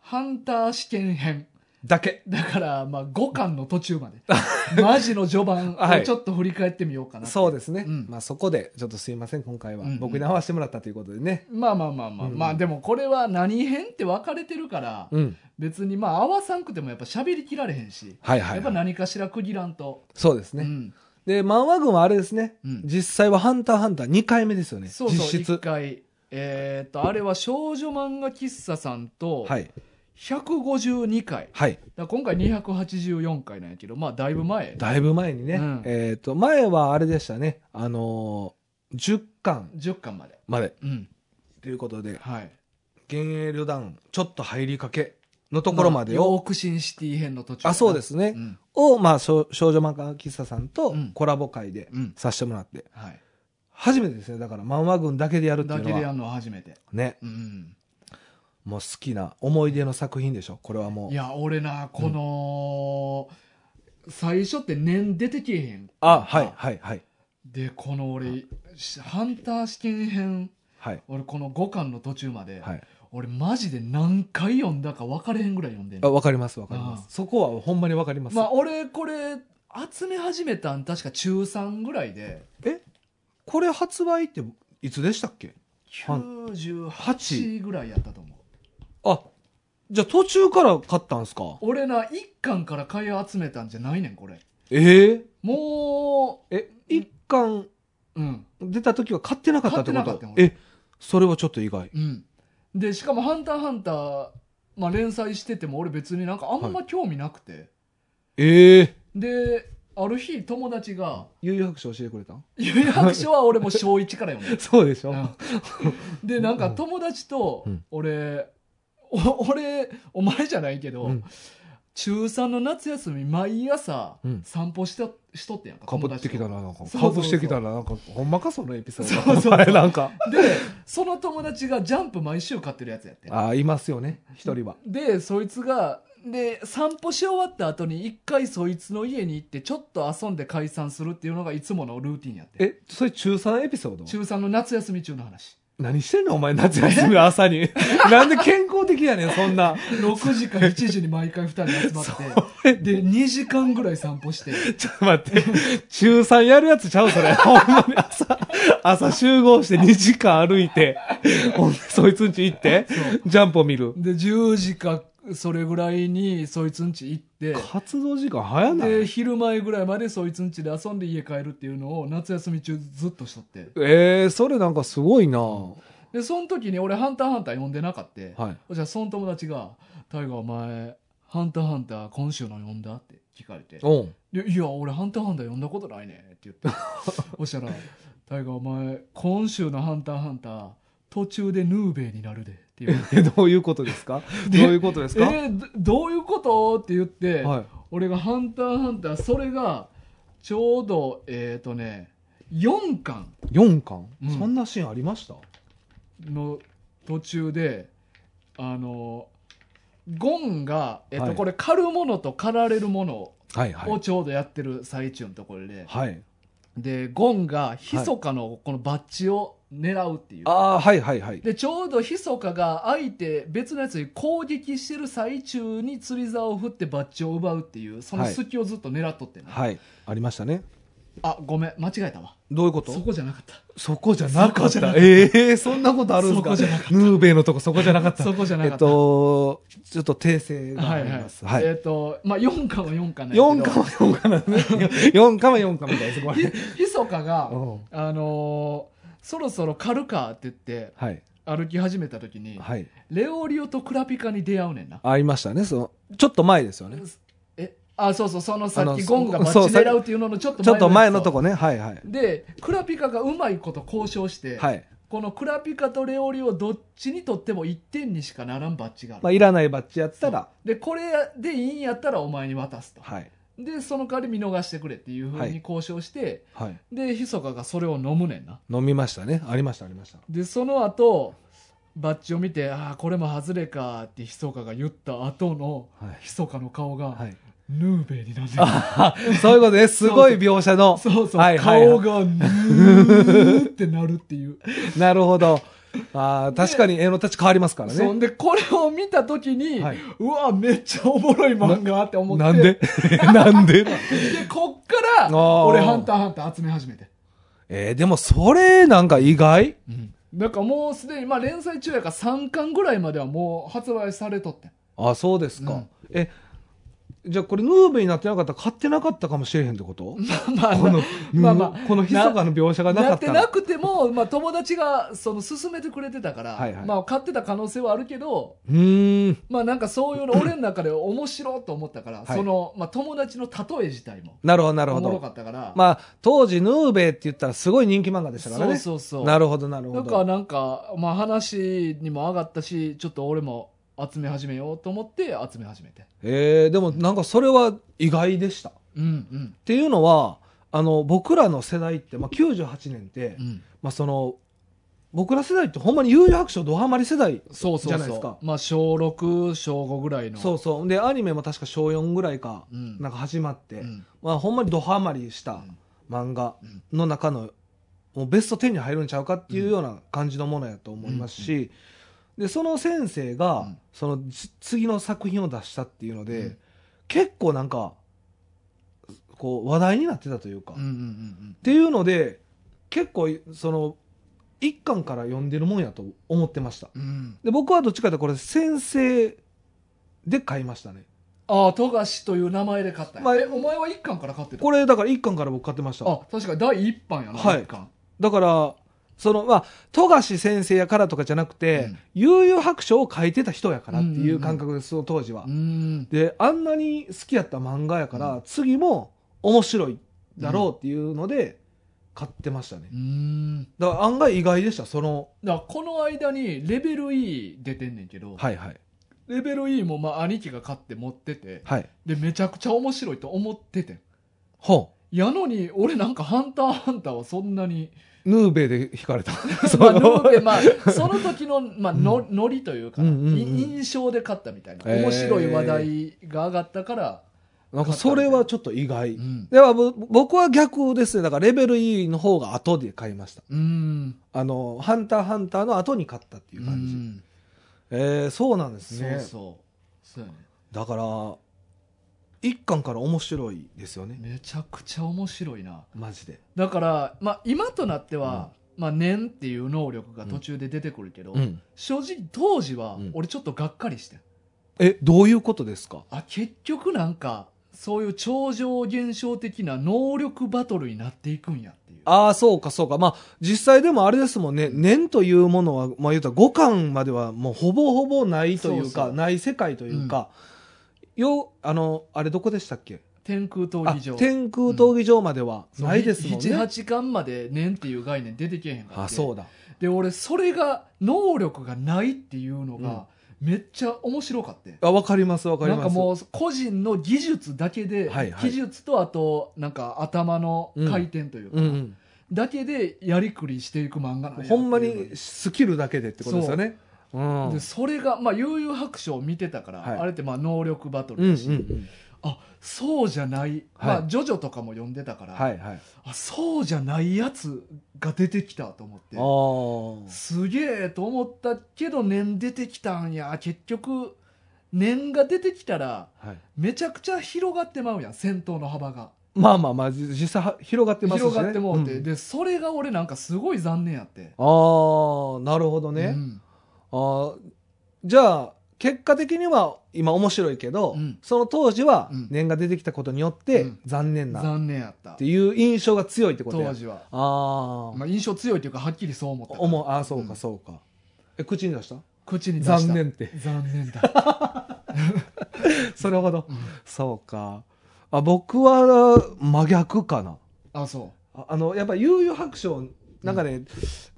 Speaker 1: ハンター試験編
Speaker 2: だけ。
Speaker 1: だから、まあ、5巻の途中まで。[laughs] マジの序盤
Speaker 2: はい
Speaker 1: をちょっと振り返ってみようかな。
Speaker 2: そうですね。
Speaker 1: うん
Speaker 2: まあそこで、ちょっとすいません、今回は
Speaker 1: うんうん。
Speaker 2: 僕に合わせてもらったということでね。
Speaker 1: まあまあまあまあ、
Speaker 2: うん
Speaker 1: まあでもこれは何編って分かれてるから、
Speaker 2: うん。
Speaker 1: 別にまあ合わさんくてもやっぱ喋りきられへんし、
Speaker 2: はいはい、
Speaker 1: やっぱ何かしら区切らんと。
Speaker 2: そうですね。
Speaker 1: うん
Speaker 2: で、漫画軍はあれですね。
Speaker 1: うん
Speaker 2: 実際はハンターハンター2回目ですよね。
Speaker 1: そうそう、一
Speaker 2: 実質。
Speaker 1: 回。えーっと、あれは少女漫画喫茶さんと、
Speaker 2: はい。
Speaker 1: 152回。
Speaker 2: はい。
Speaker 1: だ今回284回なんやけど、まあだいぶ前。
Speaker 2: だいぶ前にね。
Speaker 1: うん
Speaker 2: えっ、と、前はあれでしたね。あのー、10巻
Speaker 1: 10巻まで。
Speaker 2: まで。
Speaker 1: うん。
Speaker 2: ということで、
Speaker 1: はい。
Speaker 2: 幻影旅団、ちょっと入りかけのところまでを、
Speaker 1: ヨークシンシティ編の途中。
Speaker 2: あ、そうですね。
Speaker 1: うん。
Speaker 2: を、まあ、少少女漫画喫茶さんと
Speaker 1: うん
Speaker 2: コラボ会で
Speaker 1: うん。
Speaker 2: させてもらって、
Speaker 1: はい。
Speaker 2: 初めてですね。だから漫画軍だけでやるっていうのは、
Speaker 1: だけでやるのは初めて。
Speaker 2: ね、
Speaker 1: うん。
Speaker 2: もう好きな思い出の作品でしょ？これはもう
Speaker 1: い。や、俺な、この、最初って念出てけえへん。
Speaker 2: あ、はい、はい、はい。
Speaker 1: で、この俺、ハンター試験編、
Speaker 2: はい。
Speaker 1: 俺この5巻の途中まで、
Speaker 2: はい。
Speaker 1: 俺マジで何回読んだか分かれへんぐらい読んでん
Speaker 2: あ、
Speaker 1: の。
Speaker 2: わかります、わかりま
Speaker 1: あ
Speaker 2: す。そこはほんまにわかります。
Speaker 1: まあ俺これ、集め始めたん確か中3ぐらいで、
Speaker 2: え？これ発売っていつでしたっけ？は
Speaker 1: 98ぐらいやったと思う。
Speaker 2: あ、じゃあ途中から買ったんすか？
Speaker 1: 俺な、1巻から買い集めたんじゃないねん、これ。
Speaker 2: ええ
Speaker 1: も
Speaker 2: え、一巻
Speaker 1: う、うん。
Speaker 2: 出た時は買ってなかったってこと？
Speaker 1: 買ってなかったよ
Speaker 2: え、それはちょっと意外。
Speaker 1: うん。で、しかも、ハンターハンター、まあ、連載してても、俺別になんかあんま興味なくて。
Speaker 2: ええ
Speaker 1: で、ある日、友達が、
Speaker 2: 悠々白書教えてくれた
Speaker 1: 有白書は俺も小1から読んで [laughs]
Speaker 2: そうでしょ、
Speaker 1: うん。で、なんか友達と
Speaker 2: うん、[laughs]
Speaker 1: 俺、お俺お前じゃないけど、
Speaker 2: うん。
Speaker 1: 中3の夏休み毎朝
Speaker 2: うん。
Speaker 1: 散歩したしとってんやんか
Speaker 2: かぶってきた
Speaker 1: 友
Speaker 2: な、なんか。かぶしてきたな、なんか、ほんまか、そのエピソード。
Speaker 1: そうそう
Speaker 2: なんか。
Speaker 1: でその友達がジャンプ毎週買ってるやつやってん。
Speaker 2: ああ、いますよね、一人は。
Speaker 1: でそいつがで散歩し終わった後に一回そいつの家に行ってちょっと遊んで解散するっていうのがいつものルーティンやってん。
Speaker 2: え、それ中3エピソード？
Speaker 1: 中3の夏休み中の話
Speaker 2: 何してんのお前、夏休みの朝に。[laughs] なんで健康的やねん、そんな。
Speaker 1: 6時か7時に毎回2人集まって [laughs] で2時間ぐらい散歩して
Speaker 2: ちょっと待って。[laughs] 中3やるやつちゃうそれ。ほんまに朝、朝集合して2時間歩いて、ほんでそいつんち行って、ジャンプを見る。
Speaker 1: で10時かそれぐらいにそいつん家行って
Speaker 2: 活動時間早ない？
Speaker 1: で昼前ぐらいまでそいつん家で遊んで家帰るっていうのを夏休み中ずっとしとって。
Speaker 2: えー、それなんかすごいな。
Speaker 1: でその時に俺「ハンターハンター」読んでなかった
Speaker 2: はい。
Speaker 1: じゃあその友達が「タイガーお前ハンターハンター今週の読んだ?」って聞かれて。
Speaker 2: おん。
Speaker 1: 「でいや俺ハンターハンター読んだことないね」って言って。[laughs] そしたら「タイガーお前今週のハンターハンター途中でヌーベイになるで」って言われて
Speaker 2: え、どういうことですか？どう
Speaker 1: で
Speaker 2: いうことですか、
Speaker 1: えーどどういうこと？って言って、
Speaker 2: はい。
Speaker 1: 俺が「ハンターハンター」それがちょうどえっ、とね4巻。
Speaker 2: 4巻、
Speaker 1: うん。
Speaker 2: そんなシーンありました？
Speaker 1: の途中であのゴンが、えっと
Speaker 2: はい。
Speaker 1: これ狩るものと狩られるもの。をちょうどやってる最中のところで、
Speaker 2: はい。
Speaker 1: でゴンがヒソカのこのバッジを狙うっていう、
Speaker 2: ああ、はいはいはい。
Speaker 1: でちょうどヒソカが相手別のやつに攻撃してる最中に釣り竿を振ってバッジを奪うっていうその隙をずっと狙っとってんな
Speaker 2: はい。ありましたね。
Speaker 1: あごめん間違えたわ
Speaker 2: どういうこと？
Speaker 1: そこじゃなかった
Speaker 2: そこじゃなかった。ええそんなことあるんですか？
Speaker 1: そこじゃなかっ
Speaker 2: ヌーベイのとこそこじゃなかった。
Speaker 1: そこじゃなかった
Speaker 2: えっと、ちょっと訂正が
Speaker 1: はいはい
Speaker 2: あります。はい。
Speaker 1: えっ、とまあ4巻は4巻なんや
Speaker 2: 4
Speaker 1: けど
Speaker 2: 巻は4巻なんですね。[laughs] 4巻は4巻みたいです。こ
Speaker 1: ひそかが、
Speaker 2: うん
Speaker 1: あのーそろそろ狩るかって言って
Speaker 2: はい。
Speaker 1: 歩き始めた時に、
Speaker 2: はい。
Speaker 1: レオリオとクラピカに出会うねんな。
Speaker 2: ありましたね。その、ちょっと前ですよね。
Speaker 1: えあそうそうそのさ
Speaker 2: あの
Speaker 1: っきゴンがバ
Speaker 2: そう
Speaker 1: ッチ狙うっていうののちょっと
Speaker 2: ちょっと前のとこね。はいはい。
Speaker 1: でクラピカがうまいこと交渉して、
Speaker 2: はい。
Speaker 1: このクラピカとレオリオどっちにとっても1点にしかならんバッジがある、
Speaker 2: まあ、いらないバッジやったら、
Speaker 1: でこれでいいんやったらお前に渡すと、
Speaker 2: はい。
Speaker 1: でその代わり見逃してくれっていうふうに交渉して、
Speaker 2: はい。
Speaker 1: でひそかがそれを飲むねんな
Speaker 2: 飲みましたね。ありました、ありました。
Speaker 1: でその後バッジを見て「ああこれも外れか」ってひそかが言った後の
Speaker 2: はい。
Speaker 1: ひそかの顔が、
Speaker 2: はい。
Speaker 1: ヌーベイになって
Speaker 2: そういうことね。[laughs] すごい描写の。
Speaker 1: そうそう、
Speaker 2: はいはいはい
Speaker 1: 顔がヌーってなるっていう。[laughs]
Speaker 2: なるほど。[laughs] ああ、確かに絵の立ち変わりますからね。
Speaker 1: そんで、これを見たときに、
Speaker 2: はいう
Speaker 1: わ、めっちゃおもろい漫画って思って。
Speaker 2: なんで？[laughs] なんで？
Speaker 1: で、こっから、俺、ハンターハンター集め始めて。
Speaker 2: えー、でもそれなんか意外？
Speaker 1: だからもうすでに、まあ連載中やから3巻ぐらいまではもう発売されとってん。
Speaker 2: あそうですか。
Speaker 1: うん
Speaker 2: え、じゃあこれヌーベになってなかったら買ってなかったかもしれへんってこと？[laughs]
Speaker 1: まあ
Speaker 2: この、
Speaker 1: まあまあ
Speaker 2: この密かの描写がなか
Speaker 1: な
Speaker 2: っら。
Speaker 1: ったてなくても、まあ友達がその勧めてくれてたから、
Speaker 2: はいはい
Speaker 1: まあ買ってた可能性はあるけど、
Speaker 2: うーん。
Speaker 1: まあなんかそういうの俺の中で面白いと思ったから、
Speaker 2: はい
Speaker 1: その、まあ友達の例え自体も
Speaker 2: なるほど、なるほ
Speaker 1: おもろ
Speaker 2: ど。
Speaker 1: かったから、
Speaker 2: まあ、当時ヌーベって言ったらすごい人気漫画でしたからね。
Speaker 1: そうそうそう。
Speaker 2: なるほど、なるほ
Speaker 1: だから
Speaker 2: ど。
Speaker 1: なんか、まあ話にも上がったし、ちょっと俺も集め始めようと思って集め始めて。
Speaker 2: えー、でもなんかそれは意外でした。っ
Speaker 1: うんうん。
Speaker 2: ていうのは、あの、僕らの世代って、まあ、98年って、
Speaker 1: うん、
Speaker 2: まあ、その、僕ら世代ってほんまに悠々白書ドハマり世代
Speaker 1: そうそうそ
Speaker 2: じゃないですか
Speaker 1: う。まあ小6、小5ぐらいの。
Speaker 2: そうそう。で、アニメも確か小4ぐらいか、
Speaker 1: うん。
Speaker 2: なんか始まって、
Speaker 1: うん
Speaker 2: まあほんまにドハマりした漫画の中の、もうベスト10に入るんちゃうかっていうような感じのものやと思いますし、で、その先生が、
Speaker 1: うん
Speaker 2: そのじ次の作品を出したっていうので、
Speaker 1: うん
Speaker 2: 結構なんか、こう話題になってたというか、
Speaker 1: うんうんう
Speaker 2: っ
Speaker 1: ん
Speaker 2: ていうので、結構その、一巻から読んでるもんやと思ってました。
Speaker 1: うん。うん。
Speaker 2: で、僕はどっちかというとこれ先生で買いましたね。
Speaker 1: ああ、富樫という名前で買った
Speaker 2: まあ
Speaker 1: え、お前は一巻から買ってた
Speaker 2: これだから一巻から僕買ってました。
Speaker 1: あ、確かに第一版やな、
Speaker 2: はい。だから、その、まあ、富樫先生やからとかじゃなくて、
Speaker 1: うん
Speaker 2: 悠々白書を書いてた人やからっていう感覚です、その当時は
Speaker 1: う。ん。
Speaker 2: で、あんなに好きやった漫画やから、
Speaker 1: うん
Speaker 2: 次も面白いだろうっていうので、買ってましたね。
Speaker 1: うん。
Speaker 2: だから案外意外でした、その、
Speaker 1: だからこの間にレベル E 出てんねんけど、
Speaker 2: はいはい。
Speaker 1: レベル E もまあ兄貴が買って持ってて
Speaker 2: はい。
Speaker 1: でめちゃくちゃ面白いと思っててん
Speaker 2: ほ
Speaker 1: やのに俺なんか「ハンターハンター」はそんなに
Speaker 2: う。ヌーベで引かれた。[laughs]
Speaker 1: まあ、ヌーベまあ、その時の、まあ、の、ノリというか、印象で勝ったみたいな。面白い話題が上がったから、
Speaker 2: なんかそれはちょっと意外。
Speaker 1: うん。
Speaker 2: ではぼ僕は逆ですね。だからレベル E の方が後で買いました。
Speaker 1: うん。
Speaker 2: あの、ハンターハンターの後に買ったっていう
Speaker 1: う
Speaker 2: 感じ。
Speaker 1: ん
Speaker 2: えー、そうなんです
Speaker 1: そう
Speaker 2: ね。
Speaker 1: そう。そうやね。
Speaker 2: だから、一巻から面白いですよね。
Speaker 1: めちゃくちゃ面白いな。
Speaker 2: マジで。
Speaker 1: だから、まあ、今となっては、まあ、念っていう能力が途中で出てくるけど、
Speaker 2: うん。
Speaker 1: 正直当時は
Speaker 2: うん、
Speaker 1: 俺ちょっとがっかりしてん
Speaker 2: え、どういうことですか？
Speaker 1: あ、結局なんか、そういう超常現象的な能力バトルになっていくんやっていう。
Speaker 2: ああ、そうか、そうか。まあ、実際でもあれですもんね、念というものは、まあ言うたら5巻まではもうほぼほぼないというか、
Speaker 1: そうそう
Speaker 2: ない世界というか、よ、あの、あれどこでしたっけ？
Speaker 1: 天空闘
Speaker 2: あ
Speaker 1: 技場。
Speaker 2: 天空闘技場まではないですもんね。
Speaker 1: 7、8巻まで念っていう概念出てけへんから。
Speaker 2: あ、そうだ。
Speaker 1: で、俺、それが、能力がないっていうのが、めっちゃ面白かって。
Speaker 2: あ、わかります、わかります。
Speaker 1: なんかもう、個人の技術だけで、
Speaker 2: はいはい
Speaker 1: 技術とあと、なんか頭の回転というか、
Speaker 2: うんうん。
Speaker 1: だけでやりくりしていく漫画なんや
Speaker 2: ほんまにスキルだけでってことですよね。うん。
Speaker 1: でそれが、まあ、悠々白書を見てたから、
Speaker 2: はい
Speaker 1: あれってまあ能力バトルだし、
Speaker 2: うん。
Speaker 1: あそうじゃない、
Speaker 2: はい
Speaker 1: まあ、ジョジョとかも読んでたから、
Speaker 2: はいはい。
Speaker 1: あそうじゃないやつが出てきたと思って
Speaker 2: ああ。
Speaker 1: すげえと思ったけど念出てきたんや結局念が出てきたら
Speaker 2: はい。
Speaker 1: めちゃくちゃ広がってまうやん戦闘の幅が、
Speaker 2: まあまあまあ、じ実際は広がってますしね。
Speaker 1: 広がってもうて、
Speaker 2: ん
Speaker 1: でそれが俺なんかすごい残念やって
Speaker 2: ああ、なるほどね。
Speaker 1: うん
Speaker 2: あーじゃあ、結果的には今面白いけど、
Speaker 1: うん。
Speaker 2: その当時は
Speaker 1: うん。
Speaker 2: 念が出てきたことによって
Speaker 1: うん。
Speaker 2: 残念なっ
Speaker 1: 残念やった。
Speaker 2: ていう印象が強いってことや。
Speaker 1: 当時は、
Speaker 2: ああ、
Speaker 1: まあ、印象強いというかはっきりそう思った。
Speaker 2: 思う、ああ、そう
Speaker 1: うん。
Speaker 2: かそうか。え、口に出した？
Speaker 1: 口に出した。
Speaker 2: 残念って。
Speaker 1: 残念だ、[laughs]
Speaker 2: それほど？
Speaker 1: うん。
Speaker 2: そうか。あ僕は真逆かな。
Speaker 1: あそ
Speaker 2: ああの、やっぱ悠々白書、なんかね、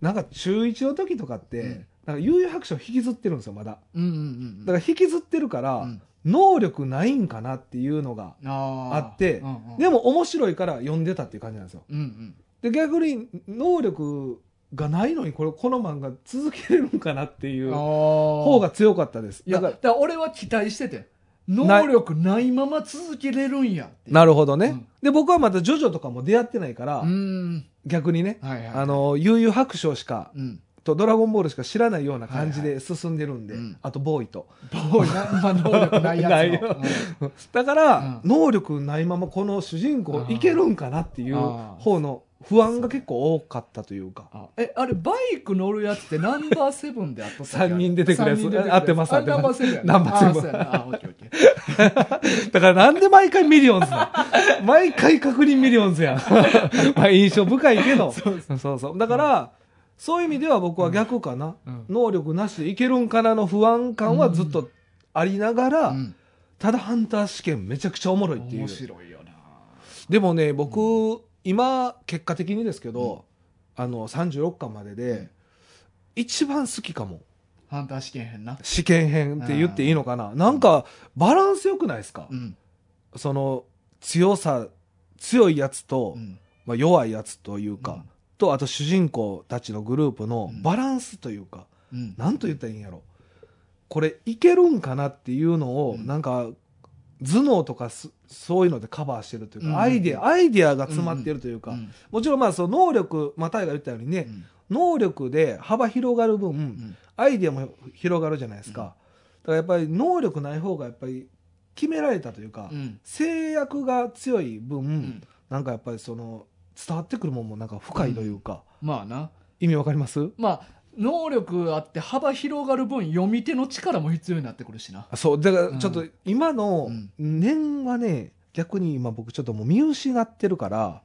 Speaker 2: なんか中1の時とかって、
Speaker 1: うん
Speaker 2: なんか悠々白書引きずってるんですよ、まだ。
Speaker 1: ううんうんうん。
Speaker 2: だから引きずってるから、
Speaker 1: うん。
Speaker 2: 能力ないんかなっていうのが
Speaker 1: あ
Speaker 2: って
Speaker 1: うんうん。
Speaker 2: でも面白いから読んでたっていう感じなんですよ。
Speaker 1: うんうん。
Speaker 2: で逆に能力がないのにこれこの漫画続けれるんかなっていう方
Speaker 1: 方
Speaker 2: が強かったです。
Speaker 1: いや
Speaker 2: だか
Speaker 1: ら俺は期待してて能力ないまま続けれるんや
Speaker 2: なるほどね、
Speaker 1: うん。
Speaker 2: で僕はまだジョジョとかも出会ってないから、
Speaker 1: うん。
Speaker 2: 逆にね、
Speaker 1: はいはい。
Speaker 2: あの悠々白書しか
Speaker 1: うん
Speaker 2: とドラゴンボールしか知らないような感じで進んでるんで、
Speaker 1: はいはいうん。
Speaker 2: あとボーイと。
Speaker 1: ボーイ。なまあ能力ないやつの。[laughs]
Speaker 2: ないよ。だから、
Speaker 1: うん。
Speaker 2: 能力ないままこの主人公いけるんかなっていう方の不安が結構多かったというか。
Speaker 1: あえあれバイク乗るやつってナンバーセブンであったっけ？
Speaker 2: 三人出てくるやつ。
Speaker 1: 三人出くる
Speaker 2: 合ってます
Speaker 1: あ
Speaker 2: 合ってます。
Speaker 1: ナンバーセブン
Speaker 2: ナンバーセブン。
Speaker 1: あそうやな。あオッケーオッケー。[laughs]
Speaker 2: だからなんで毎回ミリオンズ毎回確認ミリオンズやん。[laughs] まあ印象深いけど。そうそう。だから、そういう意味では僕は逆かな。
Speaker 1: うん。
Speaker 2: 能力なしでいけるんかなの不安感はずっとありながら、
Speaker 1: うん。
Speaker 2: ただハンター試験めちゃくちゃおもろいっていう。
Speaker 1: 面。白いよな。
Speaker 2: でもね、僕、今、結果的にですけど、あの、36巻までで、一番好きかも。
Speaker 1: ハンター試験編な。
Speaker 2: 試験編って言っていいのかな。なんか、バランス良くないですか、
Speaker 1: うん。
Speaker 2: その、強さ、強いやつと、
Speaker 1: うん。
Speaker 2: まあ、弱いやつというか、
Speaker 1: うん
Speaker 2: と、あと主人公たちのグループの
Speaker 1: うん。
Speaker 2: バランスというか、
Speaker 1: うん。
Speaker 2: なんと言ったらいいんやろ。これ、いけるんかなっていうのを、
Speaker 1: うん。
Speaker 2: なんか、頭脳とかすそういうのでカバーしてるというか、
Speaker 1: うん。
Speaker 2: アイデア、アイデアが詰まってるというか、
Speaker 1: うん。
Speaker 2: もちろんまあその能力、まあ、タイが言ったようにね、
Speaker 1: うん。
Speaker 2: 能力で幅広がる分、
Speaker 1: うん。
Speaker 2: アイデアも広がるじゃないですか。
Speaker 1: うん。
Speaker 2: だからやっぱり能力ない方がやっぱり決められたというか、
Speaker 1: うん。
Speaker 2: 制約が強い分、
Speaker 1: ん。
Speaker 2: なんかやっぱりその伝わってくるもんもなんか深いというか、
Speaker 1: まあな。
Speaker 2: 意味わかります？
Speaker 1: まあ能力あって幅広がる分読み手の力も必要になってくるしな。
Speaker 2: あそう、だから
Speaker 1: うん。
Speaker 2: ちょっと今の
Speaker 1: うん。
Speaker 2: 念はね、逆に今僕ちょっともう見失ってるから、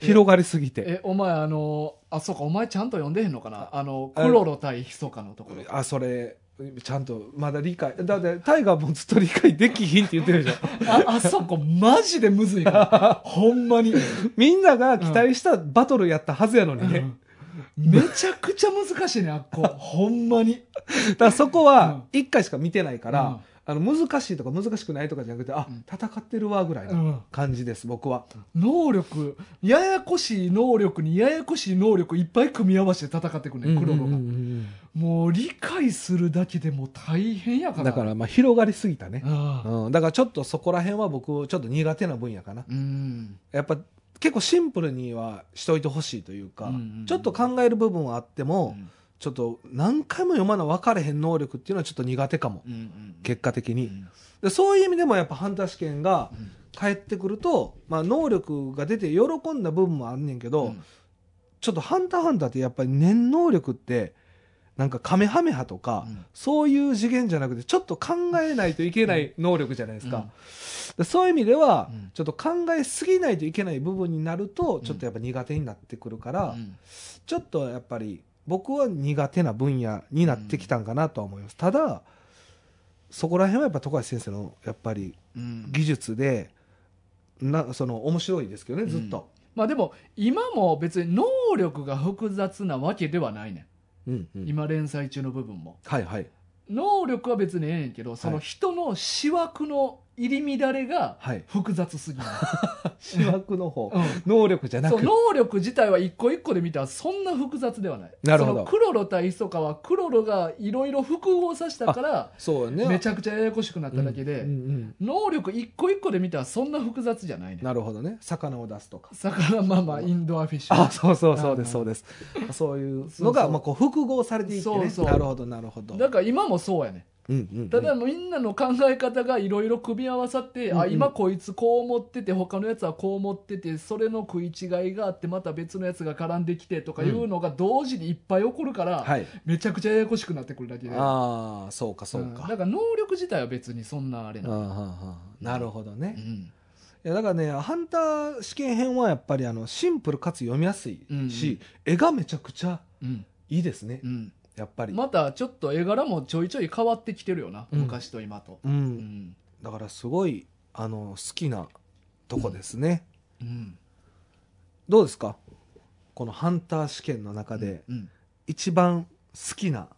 Speaker 2: 広がりすぎて。
Speaker 1: えお前あのあそうかお前ちゃんと読んでへんのかな？あの
Speaker 2: あ
Speaker 1: クロロ対ヒソカのところ。
Speaker 2: あ、それ、ちゃんとまだ理解。だってタイガーもずっと理解できひんって言ってるでしょ。
Speaker 1: ああそこマジでむずいから。[laughs] ほんまに。
Speaker 2: みんなが期待したバトルやったはずやのにね。
Speaker 1: めちゃくちゃ難しいねあっこ。ほんまに。
Speaker 2: だからそこ
Speaker 1: うん。
Speaker 2: は一回しか見てないから、
Speaker 1: うん。
Speaker 2: あの難しいとか難しくないとかじゃなくてあ、
Speaker 1: うん。
Speaker 2: 戦ってるわぐらいうなん。感じです僕は。
Speaker 1: 能力ややこしい能力にややこしい能力いっぱい組み合わせて戦ってくるねクロロが、もう理解するだけでもう大変やから。
Speaker 2: だからまあ広がりすぎたね、うん、だからちょっとそこら辺は僕ちょっと苦手な分野かな。
Speaker 1: うん。
Speaker 2: やっぱ結構シンプルにはしといてほしいというか、
Speaker 1: うんうんうん。
Speaker 2: ちょっと考える部分はあっても、ちょっと何回も読まな分かれへん能力っていうのはちょっと苦手かも。
Speaker 1: うんうん
Speaker 2: 結果的に、
Speaker 1: うん
Speaker 2: でそういう意味でもやっぱハンター試験が
Speaker 1: うん。
Speaker 2: 返ってくると、まあ、能力が出て喜んだ部分もあんねんけど、
Speaker 1: うん。
Speaker 2: ちょっと「ハンターハンター」ってやっぱり念能力ってなんかカメハメハとか、
Speaker 1: うん。
Speaker 2: そういう次元じゃなくてちょっと考えないといけない能力じゃないですか、でそういう意味では、
Speaker 1: うん。
Speaker 2: ちょっと考えすぎないといけない部分になると
Speaker 1: ん
Speaker 2: ちょっとやっぱ苦手になってくるから、
Speaker 1: うん。
Speaker 2: ちょっとやっぱり僕は苦手な分野になってきたんかなとは思います、ただそこら辺はやっぱ富樫先生のやっぱり
Speaker 1: うん。
Speaker 2: 技術でなその面白いですけどねずっと、
Speaker 1: まあでも今も別に能力が複雑なわけではないね
Speaker 2: うんうん。
Speaker 1: ん今連載中の部分も。
Speaker 2: はいはい。
Speaker 1: 能力は別にええねんけどその人の思惑の入り乱れが
Speaker 2: はい。
Speaker 1: 複雑すぎる、[laughs]
Speaker 2: 主役の方、
Speaker 1: うん。
Speaker 2: 能力じゃなく。
Speaker 1: 能力自体は一個一個で見たらそんな複雑ではない。
Speaker 2: なるほど。
Speaker 1: クロロ対ヒソカはクロロがいろいろ複合させたから
Speaker 2: そうよね。
Speaker 1: めちゃくちゃややこしくなっただけで、
Speaker 2: うんうん
Speaker 1: 能力一個一個で見たらそんな複雑じゃないね。
Speaker 2: なるほどね。魚を出すとか。
Speaker 1: 魚まあまあインドアフィッシュ。
Speaker 2: あそうそうそうで
Speaker 1: うん
Speaker 2: すそうです。そういうのがまあこう複合されていってね。
Speaker 1: そうそう。
Speaker 2: なるほどなるほど。
Speaker 1: だから今もそうやね。
Speaker 2: うんうんうん
Speaker 1: ただみんなの考え方がいろいろ組み合わさって、
Speaker 2: うんうん。
Speaker 1: あ今こいつこう思ってて他のやつはこう思っててそれの食い違いがあってまた別のやつが絡んできてとかいうのが同時にいっぱい起こるから、
Speaker 2: はい。
Speaker 1: めちゃくちゃややこしくなってくるだけで。
Speaker 2: ああそうかそう
Speaker 1: うん。だ
Speaker 2: か
Speaker 1: から能力自体は別にそんなあれな、
Speaker 2: うんうんうんなるほどね。
Speaker 1: うん。
Speaker 2: いやだからねハンター試験編はやっぱりあのシンプルかつ読みやすい
Speaker 1: うんうん。
Speaker 2: し絵がめちゃくちゃ
Speaker 1: うん。
Speaker 2: いいですね。
Speaker 1: うん
Speaker 2: やっぱり。
Speaker 1: またちょっと絵柄もちょいちょい変わってきてるよな、
Speaker 2: うん。
Speaker 1: 昔と今と、
Speaker 2: う
Speaker 1: うん。ん
Speaker 2: だからすごいあの好きなとこですね。
Speaker 1: うん。
Speaker 2: どうですか？このハンター試験の中で
Speaker 1: うん
Speaker 2: 一番好きな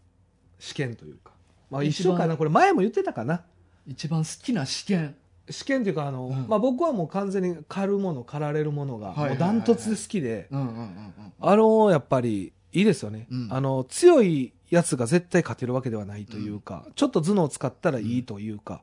Speaker 2: 試験というか。まあ一
Speaker 1: 一番
Speaker 2: 緒かなこれ前も言ってたかな。
Speaker 1: 一番好きな試験。
Speaker 2: 試験っていうかあの、
Speaker 1: うん。
Speaker 2: まあ、僕はもう完全に狩るもの狩られるものが
Speaker 1: はいはいはい。
Speaker 2: もうダントツで好きで、
Speaker 1: うんうんうんうん。
Speaker 2: あのやっぱりいいですよね、
Speaker 1: うん。
Speaker 2: あの強いやつが絶対勝てるわけではないというか、ちょっと頭脳を使ったらいいというか、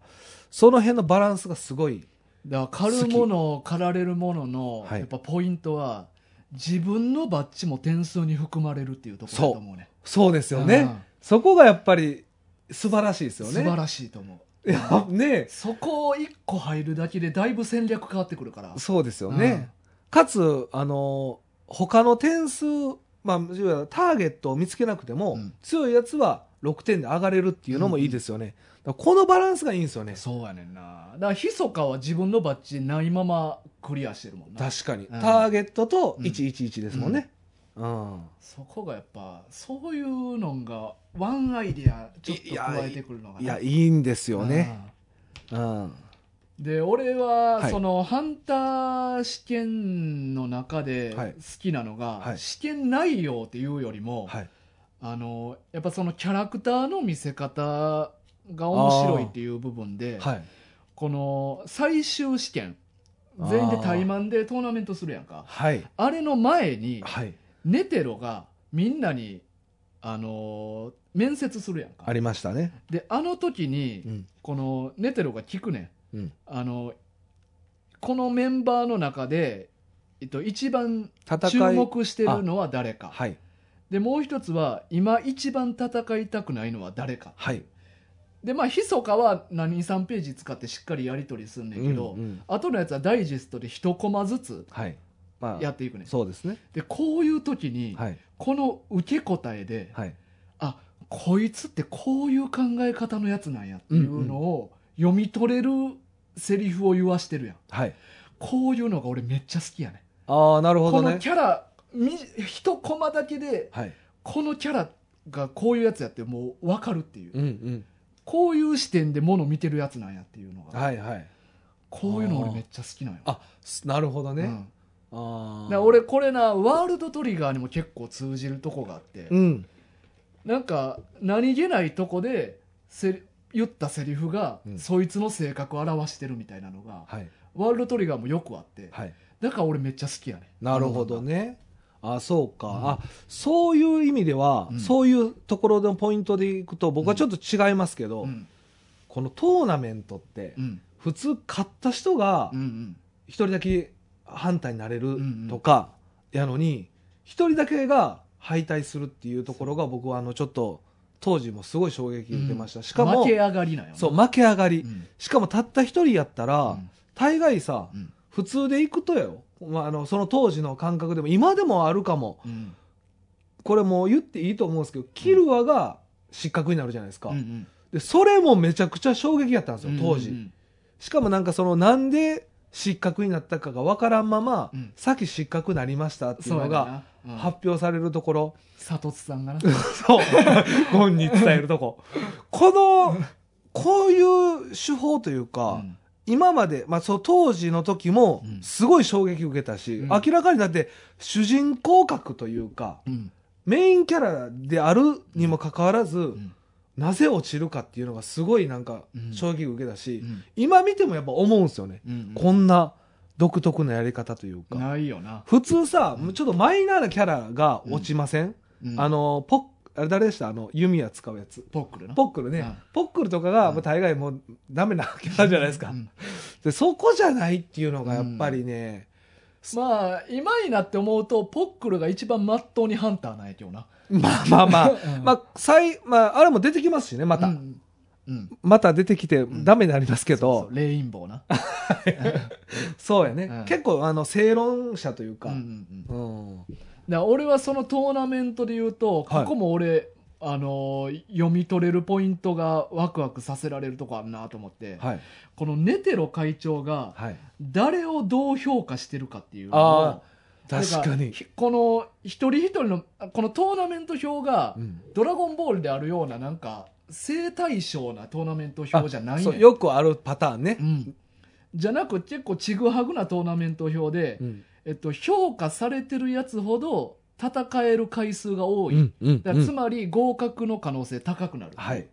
Speaker 2: その辺のバランスがすごい。
Speaker 1: だから狩るもの狩られるものの、
Speaker 2: はい。
Speaker 1: やっぱポイントは自分のバッジも点数に含まれるっていうところだと思うね。
Speaker 2: そう。ですよね、
Speaker 1: うん。
Speaker 2: そこがやっぱり素晴らしいですよね。
Speaker 1: 素晴らしいと思う。
Speaker 2: いやね。
Speaker 1: そこを1個入るだけでだいぶ戦略変わってくるから。
Speaker 2: そうですよね、かつあの他の点数まあ、いわゆるターゲットを見つけなくても、
Speaker 1: うん。
Speaker 2: 強いやつは6点で上がれるっていうのもいいですよね、だからこのバランスがいいんですよね。
Speaker 1: そうやねんな。だからひそかは自分のバッジないままクリアしてるもんな。
Speaker 2: 確かに、
Speaker 1: ん。
Speaker 2: ターゲットと
Speaker 1: うん。
Speaker 2: 111ですもんね、うん。
Speaker 1: そこがやっぱそういうのがワンアイディアちょっと加えてくるのが
Speaker 2: いやいいんですよね、うん。
Speaker 1: うんで俺は、
Speaker 2: はい。
Speaker 1: そのハンター試験の中で
Speaker 2: はい。
Speaker 1: 好きなのが、
Speaker 2: はい。
Speaker 1: 試験内容っていうよりも、
Speaker 2: はい。
Speaker 1: あのやっぱそのキャラクターの見せ方が面白いっていう部分で、
Speaker 2: はい。
Speaker 1: この最終試験全員で対マンでトーナメントするやんか。
Speaker 2: はい。
Speaker 1: あれの前に
Speaker 2: はい。
Speaker 1: ネテロがみんなにあの面接するやんか。
Speaker 2: ありましたね。
Speaker 1: であの時に、
Speaker 2: うん。
Speaker 1: このネテロが聞くねん
Speaker 2: うん。
Speaker 1: あのこのメンバーの中で、えっと、一番注目してるのは誰か。
Speaker 2: はい。
Speaker 1: でもう一つは今一番戦いたくないのは誰か。
Speaker 2: はい。
Speaker 1: でまあひそかは何3ページ使ってしっかりやり取りすんねんけど、
Speaker 2: うんうん。
Speaker 1: 後のやつはダイジェストで一コマずつ
Speaker 2: はい。まあ
Speaker 1: やっていくねん。
Speaker 2: そうですね。
Speaker 1: でこういう時に、
Speaker 2: はい。
Speaker 1: この受け答えで、
Speaker 2: はい。
Speaker 1: あこいつってこういう考え方のやつなんやっていうのを読み取れるセリフを言わしてるやん。
Speaker 2: はい。
Speaker 1: こういうのが俺めっちゃ好きやね
Speaker 2: ああなるほ
Speaker 1: この
Speaker 2: どね
Speaker 1: キャラみ一コマだけで
Speaker 2: はい。
Speaker 1: このキャラがこういうやつやってもう分かるっていう。
Speaker 2: うんうん。
Speaker 1: こういう視点でもの見てるやつなんやっていうのが、
Speaker 2: はいはい。
Speaker 1: こういうの俺めっちゃ好きなんよ。
Speaker 2: あすなるほどね、
Speaker 1: うん。
Speaker 2: あ
Speaker 1: 俺これなワールドトリガーにも結構通じるとこがあって、
Speaker 2: うん。
Speaker 1: なんか何気ないとこでせり言ったセリフが、
Speaker 2: うん。
Speaker 1: そいつの性格を表してるみたいなのが
Speaker 2: はい。
Speaker 1: ワールドトリガーもよくあって
Speaker 2: はい。
Speaker 1: だから俺めっちゃ好きやね
Speaker 2: なるほどね。あそうか、
Speaker 1: うん。
Speaker 2: あそういう意味では、
Speaker 1: うん。
Speaker 2: そういうところのポイントでいくと僕はちょっと違いますけど、
Speaker 1: うん。
Speaker 2: このトーナメントって
Speaker 1: うん。
Speaker 2: 普通勝った人が
Speaker 1: うんうん。
Speaker 2: 一人だけ反対になれるとかやのに一人だけが敗退するっていうところが僕はあのちょっと当時もすごい衝撃受けました、しかも
Speaker 1: 負け上がりなんよな
Speaker 2: そう負け上がり、
Speaker 1: うん。
Speaker 2: しかもたった一人やったら、
Speaker 1: うん。
Speaker 2: 大概さ
Speaker 1: うん。
Speaker 2: 普通で行くとよ、まあ、あのその当時の感覚でも今でもあるかも。
Speaker 1: うん。
Speaker 2: これもう言っていいと思うんですけどキルアが失格になるじゃないですか、
Speaker 1: うんうん。
Speaker 2: でそれもめちゃくちゃ衝撃やったんですよ当時、
Speaker 1: うんうん。
Speaker 2: しかもなんかそのなんで失格になったかが分からんまま、
Speaker 1: うん。
Speaker 2: 先失格になりましたっていうのが
Speaker 1: そうやな、うん。
Speaker 2: 発表されるところ、
Speaker 1: 佐藤さんがな。[laughs]
Speaker 2: そう。ゴンに伝えるとこ。このこういう手法というか、
Speaker 1: うん。
Speaker 2: 今まで、まあ、そう当時の時も
Speaker 1: うん。
Speaker 2: すごい衝撃受けたし、
Speaker 1: うん。
Speaker 2: 明らかにだって主人公格というか
Speaker 1: うん。
Speaker 2: メインキャラであるにもかかわらず、
Speaker 1: うん
Speaker 2: なぜ落ちるかっていうのがすごいなんか
Speaker 1: うん。
Speaker 2: 衝撃受けたし、
Speaker 1: うん。
Speaker 2: 今見てもやっぱ思うんですよね、
Speaker 1: うん
Speaker 2: こんな独特なやり方というか、
Speaker 1: ないよな。
Speaker 2: 普通さちょっとマイナーなキャラが落ちません、
Speaker 1: うん。
Speaker 2: あのポッあれ誰でした？あの弓矢使うやつ。
Speaker 1: ポックルな
Speaker 2: ポックルね、
Speaker 1: うん。
Speaker 2: ポックルとかが
Speaker 1: うん。
Speaker 2: もう大概もうダメなキャラじゃないですか、
Speaker 1: うん。
Speaker 2: でそこじゃないっていうのがやっぱりね、
Speaker 1: まあ今になって思うとポックルが一番まっとうにハンターなんやけどな。
Speaker 2: まあまあまあ、
Speaker 1: うん。
Speaker 2: まあ、最、まあ、あれも出てきますしね、また。
Speaker 1: うんうん。
Speaker 2: また出てきてダメになりますけ
Speaker 1: そ
Speaker 2: ど、
Speaker 1: うレインボーな。[laughs]
Speaker 2: そうやね、
Speaker 1: うん。
Speaker 2: 結構、あの、正論者というか、
Speaker 1: うんうんうん。
Speaker 2: うん。
Speaker 1: だ俺はそのトーナメントで言うと
Speaker 2: はい
Speaker 1: ここも俺、あのー読み取れるポイントがワクワクさせられるとこあるなと思って、
Speaker 2: はい。
Speaker 1: このネテロ会長が
Speaker 2: はい。
Speaker 1: 誰をどう評価してるかっていうの
Speaker 2: あ
Speaker 1: を
Speaker 2: 確かに。
Speaker 1: ひこの一人一人のこのトーナメント表が
Speaker 2: うん
Speaker 1: ドラゴンボールであるようななんか正対称なトーナメント表じゃない
Speaker 2: よくあるパターンね
Speaker 1: う。ん、じゃなく結構ちぐはぐなトーナメント表で、
Speaker 2: うん。
Speaker 1: えっと、評価されてるやつほど戦える回数が多い、つまり合格の可能性高くなる、
Speaker 2: はい。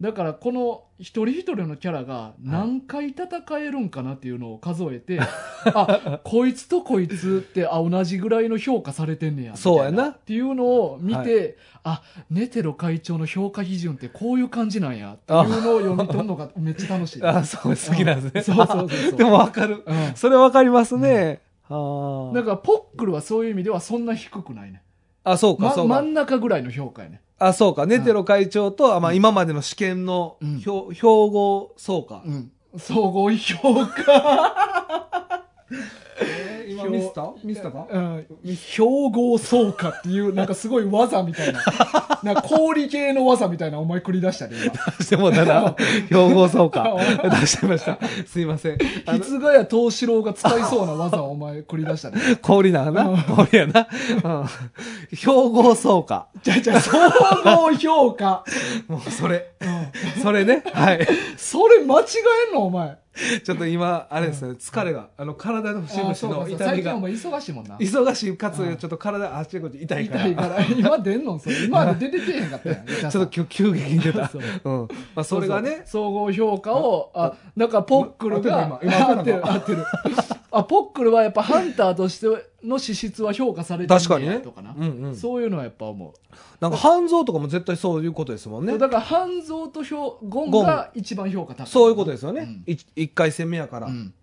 Speaker 1: だからこの一人一人のキャラが何回戦えるんかなっていうのを数えて、あこいつとこいつってあ同じぐらいの評価されてんねや
Speaker 2: そうやな。
Speaker 1: っていうのを見て、あネテロ会長の評価基準ってこういう感じなんや。っていうのを読み取るのがめっちゃ楽しい。
Speaker 2: あ、そう、好きなんですね。
Speaker 1: そうそうそうそう。
Speaker 2: でもわかる。
Speaker 1: うん。
Speaker 2: それわかりますね。あ
Speaker 1: だからポックルはそういう意味ではそんな低くないね、
Speaker 2: あ。そうか、
Speaker 1: ま、
Speaker 2: そうか。
Speaker 1: 真ん中ぐらいの評価やね
Speaker 2: あ、そうか。ネテロ会長と、あまあ、今までの試験の
Speaker 1: うん
Speaker 2: 標標語、そうか。
Speaker 1: うん総合評価
Speaker 2: えー今ミスったミスったか？
Speaker 1: うん標合総価っていうなんかすごい技みたいな [laughs] なんか氷系の技みたいなお前繰り出したで今 [laughs] [laughs]
Speaker 2: 出してもうたら、標語そうか。出しちゃいました。すいません。
Speaker 1: 筆ヶ谷藤四郎が使いそうな技をお前繰り出したで
Speaker 2: 氷なな。氷やな。うん。標語そうか。
Speaker 1: じゃあじゃあ総合評価、
Speaker 2: もうそれ。
Speaker 1: うん
Speaker 2: それね。はい。
Speaker 1: それ間違えんの？お前。
Speaker 2: ちょっと今、あれですね、疲れが、あの、体の節々の痛みが。
Speaker 1: 最近お、前忙しいもんな。
Speaker 2: 忙しいかつ、
Speaker 1: うん。
Speaker 2: ちょっと体、あっちこっち痛いから。
Speaker 1: 痛いから。[laughs] 今出んの？それ。今出てけえへんかったやん。[laughs]
Speaker 2: ちょっと今日急激に出た。[laughs]
Speaker 1: そう。
Speaker 2: うん。まあ、それがね、
Speaker 1: 総合評価をあだからポックルが
Speaker 2: 今
Speaker 1: 合ってる合ってるあポックルはやっぱハンターとしての資質は評価されてる
Speaker 2: 確かにね。
Speaker 1: とかな、
Speaker 2: うんうん。
Speaker 1: そういうのはやっぱ思う。
Speaker 2: なんか、半蔵とかも絶対そういうことですもんね。
Speaker 1: だから半蔵と評ゴン
Speaker 2: ゴン。
Speaker 1: が一番評価高い。
Speaker 2: そういうことですよね。
Speaker 1: うん。
Speaker 2: 回戦目やから。
Speaker 1: うん。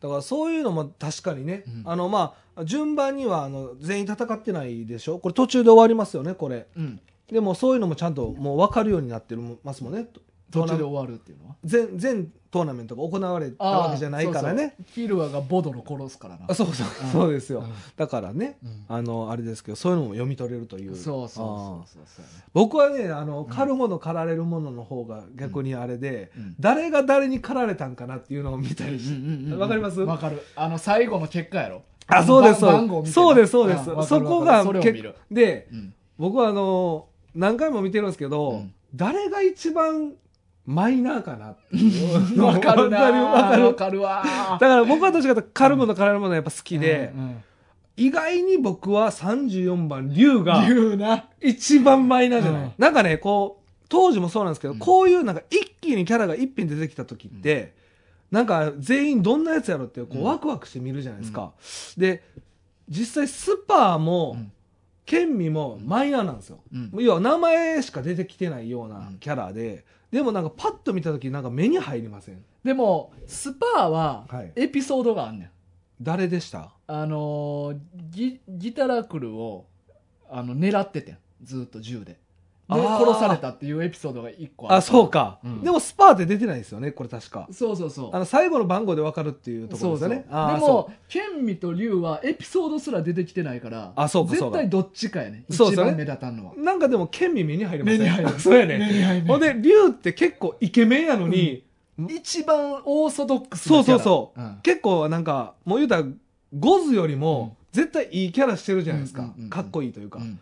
Speaker 2: だからそういうのも確かにね、
Speaker 1: うん。
Speaker 2: あのまあ順番にはあの全員戦ってないでしょ？これ途中で終わりますよねこれ。
Speaker 1: うん。
Speaker 2: でもそういうのもちゃんともう分かるようになってるますもんね
Speaker 1: 途中で終わるっていうのは？
Speaker 2: 全全トーナメントが行われたわけじゃないからね。
Speaker 1: キルアがボドロ殺すからな。
Speaker 2: あそうそう
Speaker 1: うん。
Speaker 2: そうですよ、
Speaker 1: うん。
Speaker 2: だからね
Speaker 1: うん。
Speaker 2: あのあれですけどそういうのも読み取れるという。
Speaker 1: そうそうそうそう
Speaker 2: 僕はねあの狩るもの狩られるものの方が逆にあれで、
Speaker 1: うん
Speaker 2: 誰が誰に狩られたんかなっていうのを見たりしわかります
Speaker 1: わかるあの最後の結果やろ
Speaker 2: あそうですそうですそうですそこがで
Speaker 1: うん
Speaker 2: 僕はあの何回も見てるんですけど、
Speaker 1: うん
Speaker 2: 誰が一番マイナーかな [laughs]
Speaker 1: わかるな
Speaker 2: わかるわかる。
Speaker 1: わかるわ
Speaker 2: だから僕はどっちかというと狩るもの狩られるものやっぱ好きで、
Speaker 1: うんうん。
Speaker 2: 意外に僕は34番、竜が。一番マイナーじゃない、
Speaker 1: うん。
Speaker 2: なんかね、こう、当時もそうなんですけど、
Speaker 1: うん。
Speaker 2: こういうなんか一気にキャラが一品出てきた時って、なんか全員どんなやつやろってこ
Speaker 1: う
Speaker 2: うん。ワクワクして見るじゃないですか。で、実際スパーも、
Speaker 1: うん。
Speaker 2: ケンミもマイナーなんですよ。
Speaker 1: うん。
Speaker 2: 要は名前しか出てきてないようなキャラで、でもなんかパッと見た時なんか目に入りません？
Speaker 1: でも、スパーは
Speaker 2: はい、
Speaker 1: エピソードがあんねん。
Speaker 2: 誰でした？
Speaker 1: あのーギ、ギタラクルを、あの、狙っててん。ずっと銃で。殺されたっていうエピソードが一個ある。
Speaker 2: あ、そうか、
Speaker 1: うん。
Speaker 2: でもスパーって出てないですよね、これ確か。
Speaker 1: そうそうそう。
Speaker 2: あの、最後の番号で分かるっていうところですよね。
Speaker 1: そうそう。
Speaker 2: あー
Speaker 1: でも、ケンミとリュウはエピソードすら出てきてないから、
Speaker 2: あそうか
Speaker 1: 絶対どっちかやね。
Speaker 2: そう
Speaker 1: 一番目立たんのは。
Speaker 2: なんかでも、ケンミ目に入りません
Speaker 1: 目に入る。
Speaker 2: そうやね。
Speaker 1: 目に入る。
Speaker 2: ほんで、リュウって結構イケメンやのに、
Speaker 1: 一番オーソドックス
Speaker 2: そう。そうそう、
Speaker 1: ん。
Speaker 2: 結構なんか、もう言うたら、ゴズよりも、絶対いいキャラしてるじゃないですか。
Speaker 1: うんうんうんうん。
Speaker 2: かっこいいというか、
Speaker 1: うん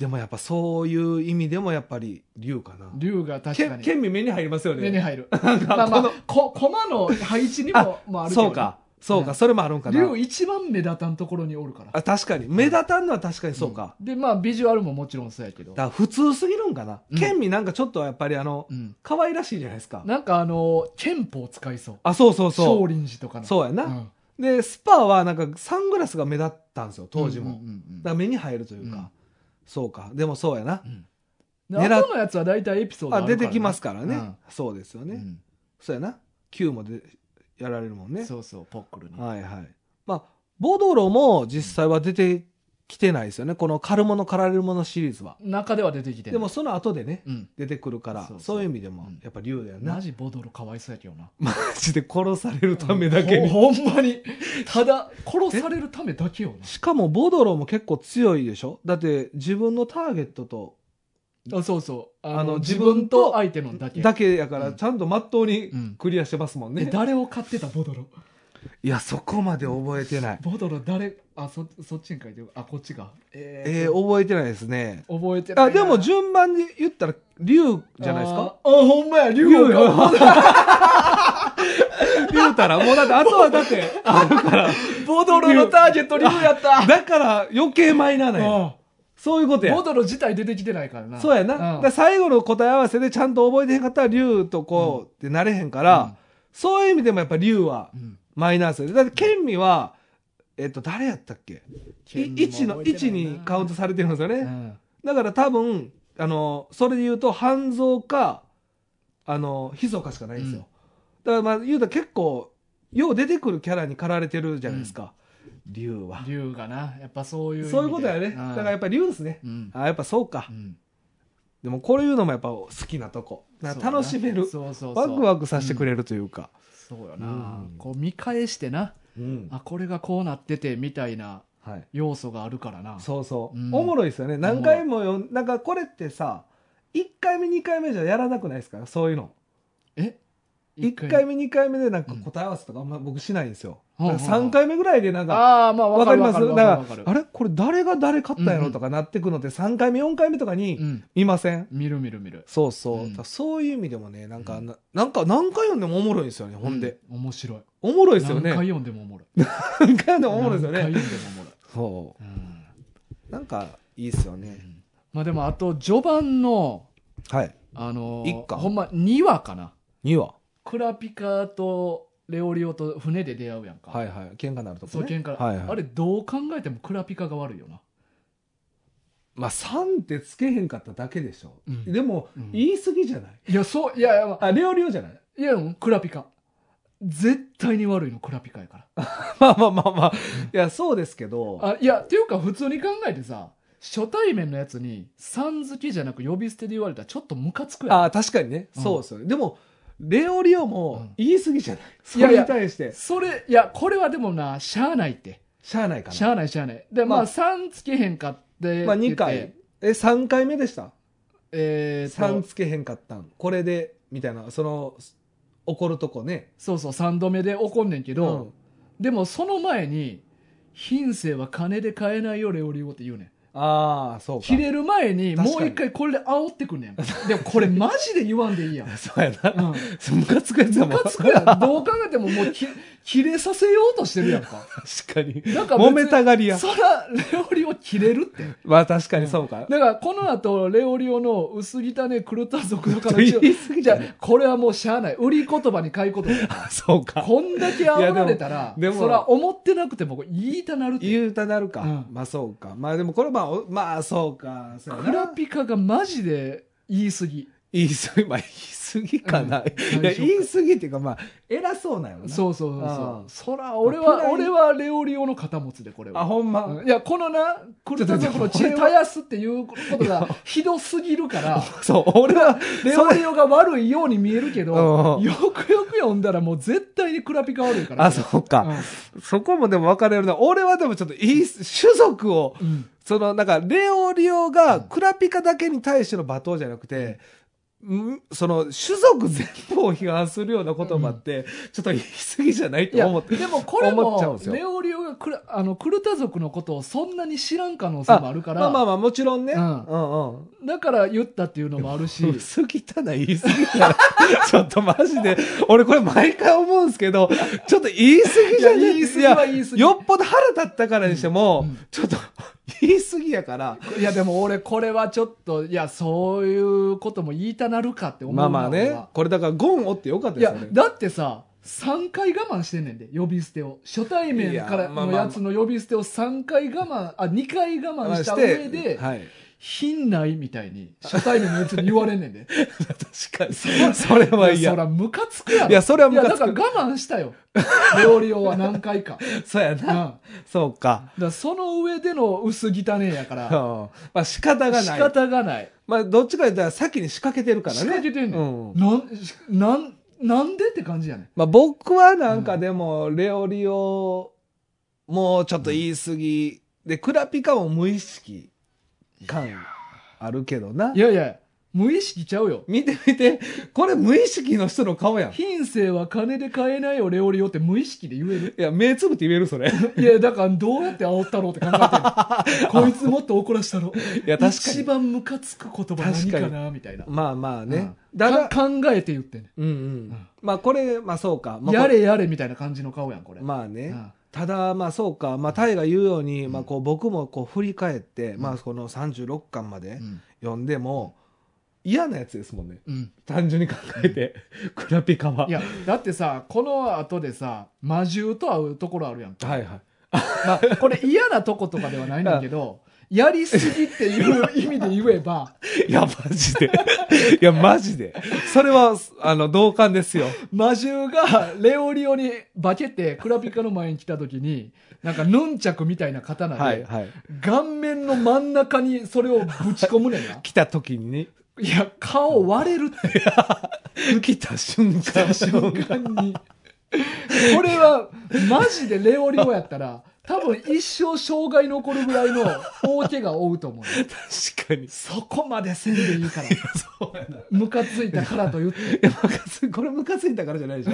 Speaker 2: でもやっぱそういう意味でもやっぱり、リュウかな。
Speaker 1: リュウが確
Speaker 2: ケ
Speaker 1: かに
Speaker 2: ンケンミ目に入りますよね。
Speaker 1: 目に入る。[laughs] まあまあ
Speaker 2: この、
Speaker 1: こ、コマの配置にも、まああるけどね
Speaker 2: そうか。そうか、
Speaker 1: うん
Speaker 2: それもあるんかな。
Speaker 1: リュウ一番目立たんところにおるから。
Speaker 2: あ確かに。目立たんのは確かにそうか。
Speaker 1: で、まあビジュアルももちろんそうやけど
Speaker 2: だ。普通すぎるんかな。
Speaker 1: うん
Speaker 2: ケンミなんかちょっとやっぱりあの、
Speaker 1: うん。
Speaker 2: 可愛らしいじゃないですか。
Speaker 1: なんかあの、憲法使いそう。
Speaker 2: あ、そうそうそう。
Speaker 1: 少林寺とかの。
Speaker 2: そうやな。
Speaker 1: ん
Speaker 2: で、スパーはなんかサングラスが目立ったんですよ、当時も。
Speaker 1: うんうんうん
Speaker 2: だから目に入るというか。
Speaker 1: うん
Speaker 2: そうか。でもそうやな
Speaker 1: う。んでのやつは大体エピソード
Speaker 2: あ、
Speaker 1: ね
Speaker 2: 出てきますからね。
Speaker 1: うん
Speaker 2: そうですよね。
Speaker 1: うん
Speaker 2: そうやな。Q もでやられるもんね。
Speaker 1: そうそう、ポックルに。
Speaker 2: はいはい。まあ、ボドロも実際は出てきてないですよね。この狩るもの狩られるものシリーズは。
Speaker 1: 中では出てきてる
Speaker 2: でも、その後でね、
Speaker 1: うん。
Speaker 2: 出てくるから、
Speaker 1: そう
Speaker 2: いう意味でも
Speaker 1: うん、
Speaker 2: やっぱ竜だよな。
Speaker 1: マジボドロかわいそうやけどな。
Speaker 2: マジで殺されるためだけに。
Speaker 1: ほほんまに。ただ、殺されるためだけよ
Speaker 2: しかもボドロも結構強いでしょ？だって自分のターゲットと
Speaker 1: な。あそうそう。あの、自分と相手のだけ。
Speaker 2: だけやから
Speaker 1: うん
Speaker 2: ちゃんとまっとうに
Speaker 1: うん
Speaker 2: クリアしてますもん
Speaker 1: え
Speaker 2: ね。
Speaker 1: 誰を買ってたボドロ？
Speaker 2: いや、そこまで覚えてない。
Speaker 1: ボドロ誰、あ、そ、そっちに書いてる？あ、こっちが。え
Speaker 2: えー、覚えてないですね。
Speaker 1: 覚えてないな。
Speaker 2: あ、でも順番に言ったら竜じゃないですか？
Speaker 1: あーあ、ほんまや、竜
Speaker 2: 竜
Speaker 1: を
Speaker 2: よ。[laughs] 言うたら、もうだって、あとはだって、[laughs] あるから、
Speaker 1: ボドロのターゲット竜やった。
Speaker 2: だから余計マイナーなんや。そういうことや
Speaker 1: ボ。ドロ自体出てきてないからな。
Speaker 2: そうやな。だ最後の答え合わせでちゃんと覚えてへんかったら、竜とこうってなれへんから、そういう意味でもやっぱ竜は
Speaker 1: うん
Speaker 2: マイナー。だって、ケンミは、えっと、誰やったっけ？
Speaker 1: ケンミも
Speaker 2: 1の、
Speaker 1: 覚えてないな
Speaker 2: 1にカウントされてるんですよね。
Speaker 1: うん
Speaker 2: だから多分、あの、それで言うと、半蔵か、あの、ひそかしかないんですよ。だからまあ、言うたら結構、よう出てくるキャラに駆られてるじゃないですか。竜は。
Speaker 1: 竜がな、やっぱそういう。
Speaker 2: そういうことやね。
Speaker 1: ん
Speaker 2: だからやっぱ竜ですね。
Speaker 1: うん。
Speaker 2: あ、やっぱそうか
Speaker 1: う。ん
Speaker 2: でもこういうのもやっぱ好きなとこ。楽しめる。
Speaker 1: そうそうそう。
Speaker 2: ワクワクさせてくれるというか。
Speaker 1: そうよな、
Speaker 2: うん
Speaker 1: こう見返してな、
Speaker 2: うん。
Speaker 1: あ、これがこうなってて、みたいな
Speaker 2: はい。
Speaker 1: 要素があるからな。
Speaker 2: そうそう。
Speaker 1: うん
Speaker 2: おもろいですよね。何回もよ、なんかこれってさ、1回目2回目じゃやらなくないですか？そういうの。
Speaker 1: え
Speaker 2: 1回目2回目でなんか答え合わせとかあんま僕しないんですよ。
Speaker 1: うん
Speaker 2: だから3回目ぐらいでなんか、
Speaker 1: ああ、まあ、わ
Speaker 2: わかります？だからあれ？これ誰が誰勝ったんやろとかなってくのって3回目4回目とかに
Speaker 1: うん。
Speaker 2: 見ません？
Speaker 1: 見る見る見る。
Speaker 2: そうそう、そういう意味でもねなんか、
Speaker 1: うん。
Speaker 2: ななんか何回読んでもおもろいんですよねほんで、
Speaker 1: うん。面白い。
Speaker 2: おもろいですよね。
Speaker 1: 何回読んでもおもろい。
Speaker 2: 何回読んでもおもろいですよね。
Speaker 1: 何回読んでもおもろい。
Speaker 2: そ
Speaker 1: う。
Speaker 2: なんかいいですよね、
Speaker 1: まあでも、あと、序盤の、
Speaker 2: はい。
Speaker 1: あのほんま、2話かな。
Speaker 2: 2話
Speaker 1: クラピカとレオリオと船で出会うやんか。
Speaker 2: はいはい。喧嘩になるとこ
Speaker 1: そう、
Speaker 2: ね
Speaker 1: 喧嘩、
Speaker 2: はいはい。
Speaker 1: あれ、どう考えてもクラピカが悪いよな。
Speaker 2: まあ3ってつけへんかっただけでしょ、
Speaker 1: うん。
Speaker 2: でも、
Speaker 1: うん。
Speaker 2: 言い過ぎじゃない？
Speaker 1: いや、そう、いやいや、まあ
Speaker 2: あレオリオじゃない？
Speaker 1: いや、うんクラピカ。絶対に悪いの、クラピカやから。[laughs]
Speaker 2: まあまあまあまあ。いやそうですけど。
Speaker 1: あいやっていうか普通に考えてさ初対面のやつにさん付けじゃなく呼び捨てで言われたらちょっとムカつくやん。
Speaker 2: ああ確かにね、
Speaker 1: うん。
Speaker 2: そうですよね。でもレオリオも
Speaker 1: うん。
Speaker 2: 言い過ぎじゃない、それに対して。
Speaker 1: それいやこれはでもなしゃあないって。
Speaker 2: しゃあないかな。
Speaker 1: しゃあないしゃあない。でまあ、
Speaker 2: まあ
Speaker 1: さんつけへんかって
Speaker 2: まあ、2
Speaker 1: って言って。
Speaker 2: 回え3回目でした？
Speaker 1: えーと。
Speaker 2: 3つけへんかったん。これでみたいな。その怒るとこね。
Speaker 1: そうそう3度目で怒んねんけど、
Speaker 2: うん。
Speaker 1: でもその前に品性は金で買えないよレオリオって言うねん
Speaker 2: ああそうか
Speaker 1: 切れる前にもう一回これで煽ってくんねん [laughs] でもこれマジで言わんでいいやん、
Speaker 2: そうやな
Speaker 1: うん
Speaker 2: ムカつくやつやもん
Speaker 1: ムカつくやん。どう考えてももうき、切れさせようとしてるやんか。
Speaker 2: 確かに。
Speaker 1: なんか
Speaker 2: 揉めたがりや。
Speaker 1: そら、レオリオ切れるって。
Speaker 2: まあ確かにそうか。
Speaker 1: だから、この後、レオリオの薄汚ねクルタ族の形を
Speaker 2: 言い過ぎ
Speaker 1: じゃこれはもうしゃあない。売り言葉に買い言葉
Speaker 2: そうか。
Speaker 1: こんだけ煽られたら、
Speaker 2: でも
Speaker 1: そら思ってなくても言いたなるって。
Speaker 2: 言うたなるか。
Speaker 1: うん
Speaker 2: まあそうか。まあでもこれまあ、おまあそうか。そうやな
Speaker 1: クラピカがマジで言い過ぎ。
Speaker 2: 言い過ぎ、まあ言い過ぎかな。
Speaker 1: うん
Speaker 2: いや、言い過ぎっていうかまあ、偉そうなんよな。
Speaker 1: そうそうそう
Speaker 2: あ
Speaker 1: そら、俺は、
Speaker 2: イ
Speaker 1: 俺はレオリオの肩持つで、これは。
Speaker 2: あ、ほんま？
Speaker 1: うんいや、このな、クルタ族の血絶やすっていうことがひどすぎるから、[laughs]
Speaker 2: そう、俺は、
Speaker 1: レオリオが悪いように見えるけど、
Speaker 2: うん
Speaker 1: よくよく読んだらもう絶対にクラピカ悪いから。
Speaker 2: あ、そうか。そこもでも分かれるな。俺はでもちょっといい、種族を、その、なんか、レオリオがクラピカだけに対しての罵倒じゃなくて、んその、種族全部を批判するような言葉って、ちょっと言い過ぎじゃないと思って。
Speaker 1: でもこれも
Speaker 2: 思っちゃうんです、よ。
Speaker 1: レオリオがクラあのクルタ族のことをそんなに知らん可能性もあるから、
Speaker 2: まあまあまあ、もちろんね。
Speaker 1: うん。
Speaker 2: うんうん。
Speaker 1: だから言ったっていうのもあるし、
Speaker 2: 薄汚い言い過ぎたら、ちょっとマジで、俺これ毎回思うんですけど、ちょっと言い過ぎじゃない？
Speaker 1: いや言い過ぎは言い過ぎ。
Speaker 2: よっぽど腹立ったからにしても、
Speaker 1: うん。
Speaker 2: ちょっと言い過ぎやから、
Speaker 1: いやでも俺これはちょっと、いや、そういうことも言いたなるかって思うな
Speaker 2: まあまあねこれだからゴンおってよかった
Speaker 1: いや
Speaker 2: ですよね。、
Speaker 1: だってさ、3回我慢してんねんで、呼び捨てを。初対面からのやつの呼び捨てを3回我慢、あ、2回我慢した上で、
Speaker 2: はい。
Speaker 1: 品ないみたいに、初対面のやつに言われんねんで。[laughs]
Speaker 2: 確かに。それはい嫌。
Speaker 1: やそら、ムカつくやろ。
Speaker 2: いやそれはムカつく
Speaker 1: いや、だから我慢したよ。料理をは何回か。[laughs]
Speaker 2: そうや
Speaker 1: うん。
Speaker 2: そうか。
Speaker 1: らその上での薄汚ねえやか [laughs]
Speaker 2: うん
Speaker 1: ら、
Speaker 2: まあ仕方が
Speaker 1: 仕
Speaker 2: ない。
Speaker 1: 方がない。
Speaker 2: まあどっちか言ったら先に仕掛けてるからね。
Speaker 1: 仕掛けてんね
Speaker 2: うん
Speaker 1: ん。なん、なん、なんでって感じやねん。
Speaker 2: まあ僕はなんかでも、レオリオ、もうちょっと言い過ぎ。で、クラピカも無意識感あるけどな。
Speaker 1: いやいや、無意識ちゃうよ。
Speaker 2: 見て見て。これ無意識の人の顔やん。い
Speaker 1: 品性は金で買えないよ、レオリオって無意識で言える
Speaker 2: や、目つぶって言えるそれ。い
Speaker 1: いや、だからどうやって煽ったろうって考えてる [laughs] こいつもっと怒らしたろ。
Speaker 2: や、確か
Speaker 1: 一
Speaker 2: に。
Speaker 1: 番ムカつく言葉何かなみたいな。
Speaker 2: まあまあね。
Speaker 1: うん
Speaker 2: だか
Speaker 1: 考えて言ってね。
Speaker 2: うんうん。まあこれ、まあそうか。まあ、
Speaker 1: やれやれみたいな感じの顔やん、これ。
Speaker 2: まあね。
Speaker 1: うん
Speaker 2: ただ、まあそうか。まあタイが言うように、
Speaker 1: うん
Speaker 2: まあこう僕もこう振り返って、
Speaker 1: うん
Speaker 2: まあこの36巻まで
Speaker 1: うん
Speaker 2: 読んでも、嫌なやつですもんね。
Speaker 1: うん。
Speaker 2: 単純に考えて。クラピカは。
Speaker 1: いや、だってさ、この後でさ、魔獣と会うところあるやんか。
Speaker 2: はいはい。
Speaker 1: まあ、これ嫌なとことかではないんだけど、[laughs] やりすぎっていう意味で言えば、[laughs]
Speaker 2: いや、マジで。[laughs] いや、マジで。それは、あの、同感ですよ。
Speaker 1: 魔獣がレオリオに化けてクラピカの前に来た時に、なんかヌンチャクみたいな刀で、
Speaker 2: はいはい。
Speaker 1: 顔面の真ん中にそれをぶち込むねんな。[laughs]
Speaker 2: 来た時にね。
Speaker 1: いや、顔割れるって
Speaker 2: 来た瞬間。
Speaker 1: 瞬間に。これは、マジでレオリオやったら、多分一生障害残るぐらいの大怪我を負うと思うよ。[laughs]
Speaker 2: 確かに。
Speaker 1: そこまでせんでいいから。
Speaker 2: そうやな。い
Speaker 1: ムカついたからと言って。
Speaker 2: や、ムカつこれムカついたからじゃないでしょ。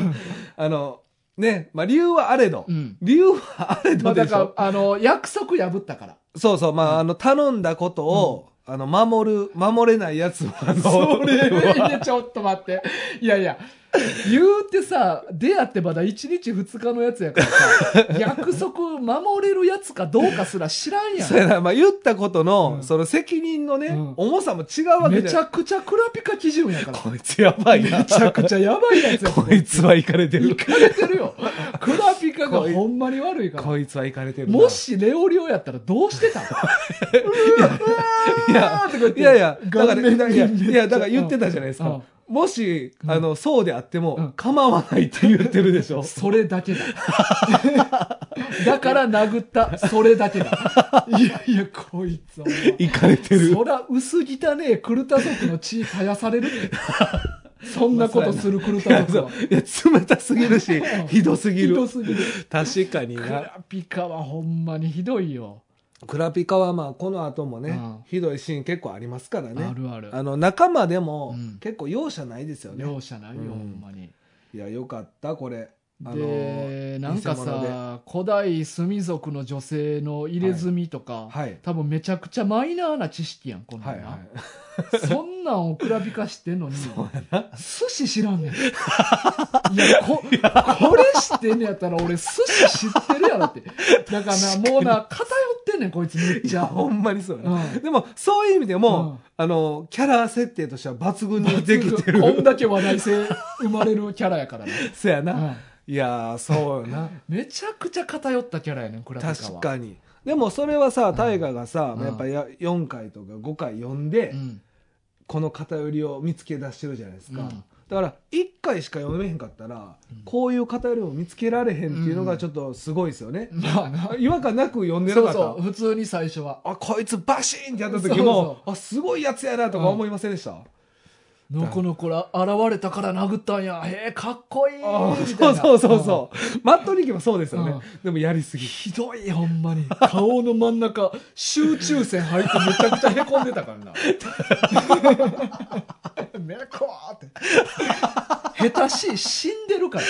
Speaker 2: あの、ね、まあ理由はあれど。
Speaker 1: うん。
Speaker 2: 理由はあれ
Speaker 1: まあだから
Speaker 2: どでしょ。、
Speaker 1: あの、約束破ったから。
Speaker 2: そうそう、まあ、あの、頼んだことを、あの、守る、守れないやつは、あの、
Speaker 1: それ、い [laughs] やちょっと待って。いやいや、[laughs] 言うてさ、出会ってまだ1日2日のやつやからさ、[laughs] 約束守れるやつかどうかすら知らんや
Speaker 2: そうやな、まあ、言ったことの、
Speaker 1: うん
Speaker 2: その責任のね、
Speaker 1: うん
Speaker 2: 重さも違うわ
Speaker 1: ん。
Speaker 2: けじゃない。
Speaker 1: めちゃくちゃクラピカ基準やから。
Speaker 2: こいつやばいな。
Speaker 1: めちゃくちゃやばいやつや
Speaker 2: こいつは行かれてる。
Speaker 1: いかれてるよ。[laughs] クラピカがほんまに悪いから。
Speaker 2: こいつは行かれてるな。
Speaker 1: もしレオリオやったらどうしてた
Speaker 2: いや、いやいや、だから、いや、いやいやだから言ってたじゃないです
Speaker 1: うん
Speaker 2: か。もし、あの、そうであって
Speaker 1: うん
Speaker 2: も、構わないって言ってるでしょ。[laughs]
Speaker 1: それだけだ。[laughs] だから殴った、それだけだ。いやいや、こいつは。
Speaker 2: 行かれてる。
Speaker 1: そら、薄汚ねえクルタ族の血絶やされる。そんなことするクルタ族は。[laughs]
Speaker 2: いや冷たすぎるし、ひどすぎ
Speaker 1: ひど
Speaker 2: る。
Speaker 1: すぎる。
Speaker 2: 確かにな。
Speaker 1: クラピカはほんまにひどいよ。
Speaker 2: クラピカはまあ、この後もね
Speaker 1: うん、
Speaker 2: ひどいシーン結構ありますからね。
Speaker 1: あるある。
Speaker 2: あの、仲間でも
Speaker 1: うん、
Speaker 2: 結構容赦ないですよね。
Speaker 1: 容赦ないよ、
Speaker 2: うん
Speaker 1: ほんまに。
Speaker 2: いや、よかった、これ。
Speaker 1: で、なんかさ、古代住族の女性の入れ墨とか、
Speaker 2: はい。
Speaker 1: 多分めちゃくちゃマイナーな知識やん、こんな
Speaker 2: はい。はい。
Speaker 1: そんなんをクラピカしてんのに。[laughs] 寿司知らんねん。いや、こ、これ知っってんねやったら俺寿司知ってるやろって。だからな、もうな、偏ってんねん、こいつめっちゃ。
Speaker 2: ほんまにそう。
Speaker 1: うん
Speaker 2: でも、そういう意味でも、
Speaker 1: うん
Speaker 2: あの、キャラ設定としては抜群にできてる。
Speaker 1: こんだけ話題性生まれるキャラやからな。[laughs]
Speaker 2: そうやな。
Speaker 1: うん
Speaker 2: いやー、そうよな。[laughs]
Speaker 1: めちゃくちゃ偏ったキャラやねん、クラピカは。
Speaker 2: 確かに。でもそれはさ、大河がさ、
Speaker 1: うん
Speaker 2: やっぱりや4回とか5回読んで、
Speaker 1: うん。
Speaker 2: この偏りを見つけ出してるじゃないですか。
Speaker 1: うん
Speaker 2: だから、1回しか読めへんかったら、
Speaker 1: うん
Speaker 2: こういう偏りを見つけられへんっていうのがちょっとすごいですよね。
Speaker 1: まあな。
Speaker 2: 違和感なく読んでなかった。
Speaker 1: そうそう、普通に最初は。
Speaker 2: あ、こいつバシーンってやった時も、あ、すごいやつやなとか思いませんでした、
Speaker 1: のこのこら現れたから殴ったんや。へえ、かっこいい
Speaker 2: あ
Speaker 1: みたいな
Speaker 2: そうそうそうそう。マットリキもそうですよね。
Speaker 1: うん
Speaker 2: でもやりすぎ。
Speaker 1: ひどい、ほんまに。顔の真ん中、集中線入ってめちゃくちゃへこんでたからな。[laughs] [laughs] めこーって。下手しい、死んでるから。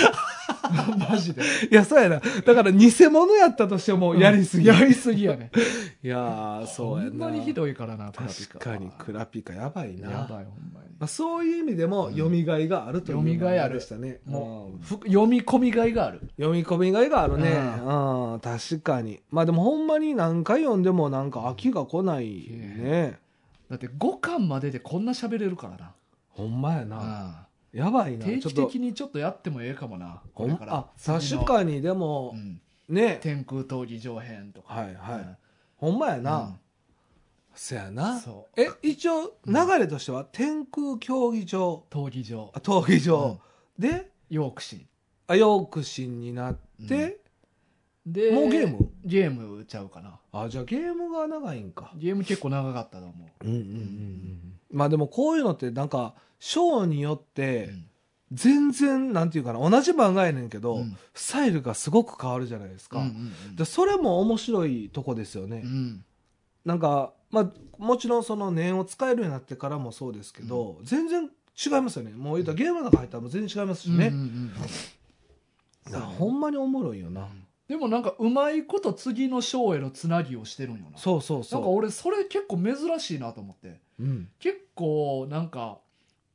Speaker 1: [laughs] マジで。
Speaker 2: いや、そうやな。だから偽物やったとしてもやりすぎ。
Speaker 1: やりすぎやね。[laughs]
Speaker 2: いやー、そうやな。
Speaker 1: ほんまにひどいからな、
Speaker 2: 確かに、クラピカやばいな。
Speaker 1: やばい、ほんまに。
Speaker 2: まあ、そういう意味でも、読みがいがあるという
Speaker 1: 読みがいある
Speaker 2: でしたね。
Speaker 1: もう、読み込みがいがある。
Speaker 2: 読み込みがいがあるね。
Speaker 1: う
Speaker 2: うん、確かに。まあでもほんまに何回読んでもなんか飽きが来ないね。
Speaker 1: だって5巻まででこんな喋れるからな。
Speaker 2: ほんまやな。
Speaker 1: うん
Speaker 2: やばいな。
Speaker 1: 定期的にちょっとやってもええかもな。これから
Speaker 2: あ、確かにでも
Speaker 1: う、ん
Speaker 2: ね。
Speaker 1: 天空闘技場編とか。
Speaker 2: はいはい
Speaker 1: うん
Speaker 2: ほんまやな。
Speaker 1: うん
Speaker 2: そやな。
Speaker 1: そう。
Speaker 2: え、一応、流れとしては、天空競技場、
Speaker 1: 闘技場
Speaker 2: あ。闘技場、で、
Speaker 1: ヨークシ
Speaker 2: あヨークシンになって、
Speaker 1: ン。で、
Speaker 2: もうゲーム？
Speaker 1: ゲームちゃうかな。
Speaker 2: あ、じゃあゲームが長いんか。
Speaker 1: ゲーム結構長かったと思う。
Speaker 2: うんうんうんうん。まあでもこういうのってなんか、ショーによって、
Speaker 1: うん
Speaker 2: 全然、なんていうかな、同じ漫画やねんけど、
Speaker 1: うん
Speaker 2: スタイルがすごく変わるじゃないですか。
Speaker 1: うんうんうん
Speaker 2: でそれも面白いとこですよね。
Speaker 1: うん
Speaker 2: なんか、まあ、もちろんその念を使えるようになってからもそうですけど、全然違いますよね。もう言うたらゲームの中入ったらもう全然違いますしね。
Speaker 1: うんうんうん
Speaker 2: ほんまにおもろいよな。
Speaker 1: でもなんかうまいこと次の章へのつなぎをしてるんよな。
Speaker 2: そうそうそう。
Speaker 1: なんか俺それ結構珍しいなと思って。
Speaker 2: うん。
Speaker 1: 結構なんか、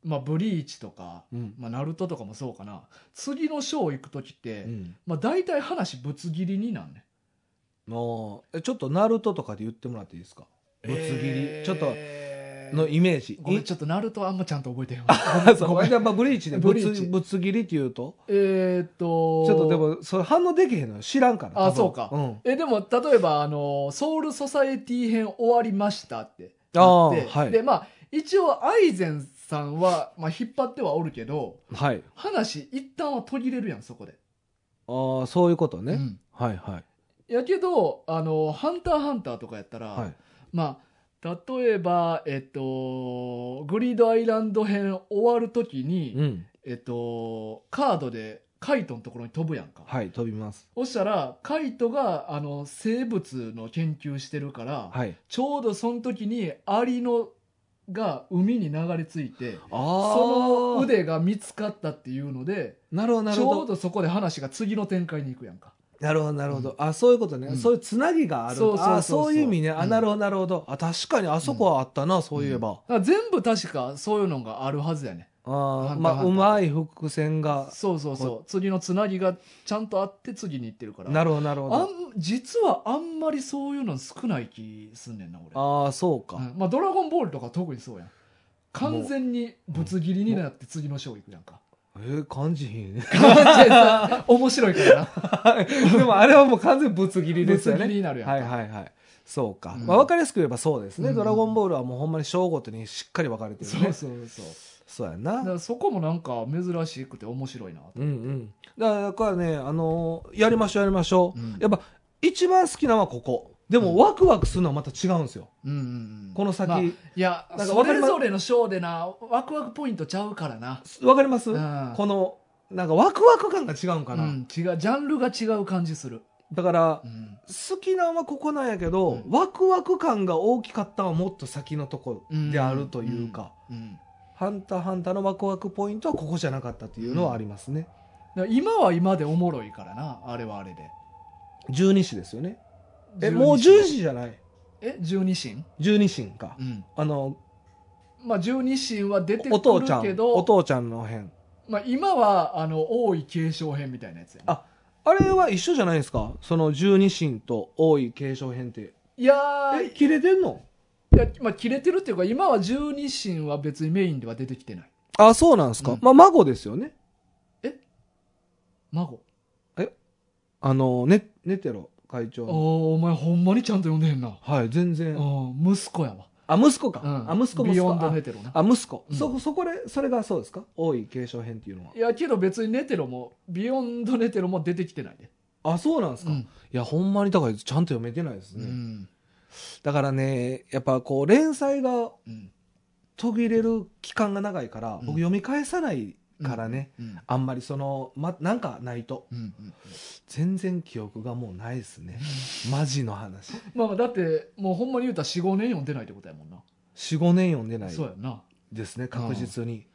Speaker 1: まあブリーチとか、
Speaker 2: うん。
Speaker 1: まあナルトとかもそうかな。次の章行く時って、
Speaker 2: うん。
Speaker 1: まあ大体話ぶつ切りになんね。
Speaker 2: もう、えちょっとナルトとかで言ってもらっていいですか？ぶつ切り。
Speaker 1: えー
Speaker 2: ちょっと、のイメージ。
Speaker 1: ごめん、ちょっとナルトあんまちゃんと覚えてへんわ。[laughs]
Speaker 2: あそう
Speaker 1: ごめん
Speaker 2: やっぱブリーチでぶつ
Speaker 1: ブリーチ
Speaker 2: ぶつ切りって言うと？
Speaker 1: えーっと、
Speaker 2: ちょっとでもそれ反応できへんのよ知らんから多分
Speaker 1: あそうか
Speaker 2: うん、
Speaker 1: え、でも、例えば、あの、ソウルソサエティ編終わりましたって
Speaker 2: あ
Speaker 1: なって。
Speaker 2: ーはい
Speaker 1: で、まあ、一応、アイゼンさんは、まあ、引っ張ってはおるけど、
Speaker 2: はい。
Speaker 1: 話、一旦は途切れるやん、そこで。
Speaker 2: ああそういうことね、
Speaker 1: うん。
Speaker 2: はいはい。
Speaker 1: やけど、あの、ハンターハンターとかやったら、
Speaker 2: はい。
Speaker 1: まあ、例えば、えっと、グリードアイランド編終わるときに、
Speaker 2: うん。
Speaker 1: えっと、カードでカイトのところに飛ぶやんか。
Speaker 2: はい飛びます。
Speaker 1: そしたら、カイトが、あの、生物の研究してるから、
Speaker 2: はい。
Speaker 1: ちょうどその時にアリのが海に流れ着いて、
Speaker 2: あ
Speaker 1: その
Speaker 2: あ
Speaker 1: 腕が見つかったっていうので、
Speaker 2: なるほどな
Speaker 1: ちょう
Speaker 2: るほど
Speaker 1: どそこで話が次の展開に行くやんか。
Speaker 2: なるほどなるほど、
Speaker 1: うん。
Speaker 2: あそういうことね、
Speaker 1: うん。
Speaker 2: そういうつなぎがある。
Speaker 1: そうそうそうそう。
Speaker 2: あそういう意味ね。あ
Speaker 1: うん。
Speaker 2: なるほどなるほど。あ確かにあそこはあったな、そういえば、
Speaker 1: 全部確かそういうのがあるはずやね。
Speaker 2: ああまあうまい伏線が
Speaker 1: そうそうそう。次のつなぎがちゃんとあって次に行ってるから。
Speaker 2: なるほどなるほど
Speaker 1: あん実はあんまりそういうの少ない気すんねんな、俺。
Speaker 2: ああそうか、
Speaker 1: うんまあ、ドラゴンボールとか特にそうやん。完全にぶつ切りになって次の章行くやんか。
Speaker 2: えー、感じひん [laughs] ね
Speaker 1: 面白いからな。[laughs]
Speaker 2: でもあれはもう完全にぶつ切りですよ
Speaker 1: ぶつ切り
Speaker 2: ね
Speaker 1: になるやんか。
Speaker 2: はいはいはいそうか、
Speaker 1: うん
Speaker 2: まあ、分かりやすく言えばそうですね、
Speaker 1: うん
Speaker 2: ドラゴンボールはもうほんまに章ごとにしっかり分かれてる
Speaker 1: そう
Speaker 2: ね
Speaker 1: そうそう。
Speaker 2: そうや
Speaker 1: だ
Speaker 2: な
Speaker 1: からそこもなんか珍しくて面白いな。
Speaker 2: うんうん。だからねあのーやりましょうやりましょう、
Speaker 1: うん。
Speaker 2: やっぱ一番好きなのはここ。でも
Speaker 1: うん。
Speaker 2: ワクワクするのはまた違うんですよ、
Speaker 1: うんうんうん。
Speaker 2: この先、
Speaker 1: まあいや、
Speaker 2: なんか
Speaker 1: そ
Speaker 2: わかりま
Speaker 1: れぞれの章でな、ワクワクポイントちゃうからな。
Speaker 2: わかります、
Speaker 1: うん。
Speaker 2: このなんかワクワク感が違うんかな、
Speaker 1: うん、違う、ジャンルが違う感じする。
Speaker 2: だから
Speaker 1: うん。
Speaker 2: 好きなのはここなんやけど、
Speaker 1: うん。
Speaker 2: ワクワク感が大きかったのはもっと先のとこであるというか、
Speaker 1: うん。
Speaker 2: ハンターハンターのワクワクポイントはここじゃなかったっていうのはありますね。
Speaker 1: だから今は今でおもろいからな、あれはあれで。
Speaker 2: 十二支ですよね。え、
Speaker 1: 十二
Speaker 2: もう十支じゃない？
Speaker 1: え、十二神？
Speaker 2: 十二神か。
Speaker 1: うん。
Speaker 2: あの、
Speaker 1: まあ、十二神は出てく
Speaker 2: お父ちゃん、
Speaker 1: るけど、
Speaker 2: お父ちゃんの辺。
Speaker 1: まあ、今は、あの、王位継承編みたいなやつやね。
Speaker 2: ああれは一緒じゃないですか？その十二神と王位継承編って。
Speaker 1: いやー
Speaker 2: え、切れてんの？
Speaker 1: いや、まあ、切れてるっていうか、今は十二神は別にメインでは出てきてない。
Speaker 2: あ、そうなんですか、
Speaker 1: うん
Speaker 2: まあ、孫ですよね。
Speaker 1: 孫？
Speaker 2: あの、ね、ネテロ会長
Speaker 1: お
Speaker 2: の。
Speaker 1: おお前ほんまにちゃんと読んでへんな。
Speaker 2: はい、全然。
Speaker 1: うん、息子やわ。
Speaker 2: あ、息子か。
Speaker 1: うん
Speaker 2: あ、息子、息子。
Speaker 1: ビヨンド
Speaker 2: あ
Speaker 1: ネテロな。
Speaker 2: あ、息子。
Speaker 1: うん
Speaker 2: そ、そこで、それがそうですか？王位継承編っていうのは。
Speaker 1: いや、けど別にネテロも、ビヨンドネテロも出てきてないで。
Speaker 2: あ、そうなんですか、
Speaker 1: うん
Speaker 2: いや、ほんまに、だから、ちゃんと読めてないです
Speaker 1: う
Speaker 2: ね。
Speaker 1: ん。
Speaker 2: だからね、やっぱこう、連載が
Speaker 1: うん。
Speaker 2: 途切れる期間が長いから、
Speaker 1: うん
Speaker 2: 僕読み返さないからね、
Speaker 1: うん。
Speaker 2: あんまりその、ま、なんかないと、
Speaker 1: うんうん
Speaker 2: 全然記憶がもうないですね。マジの話。
Speaker 1: まあまあだってもうほんまに言うたら45年読んでないってことやもんな、
Speaker 2: 4、5年読んでない
Speaker 1: そうやんな
Speaker 2: ですね、確実に。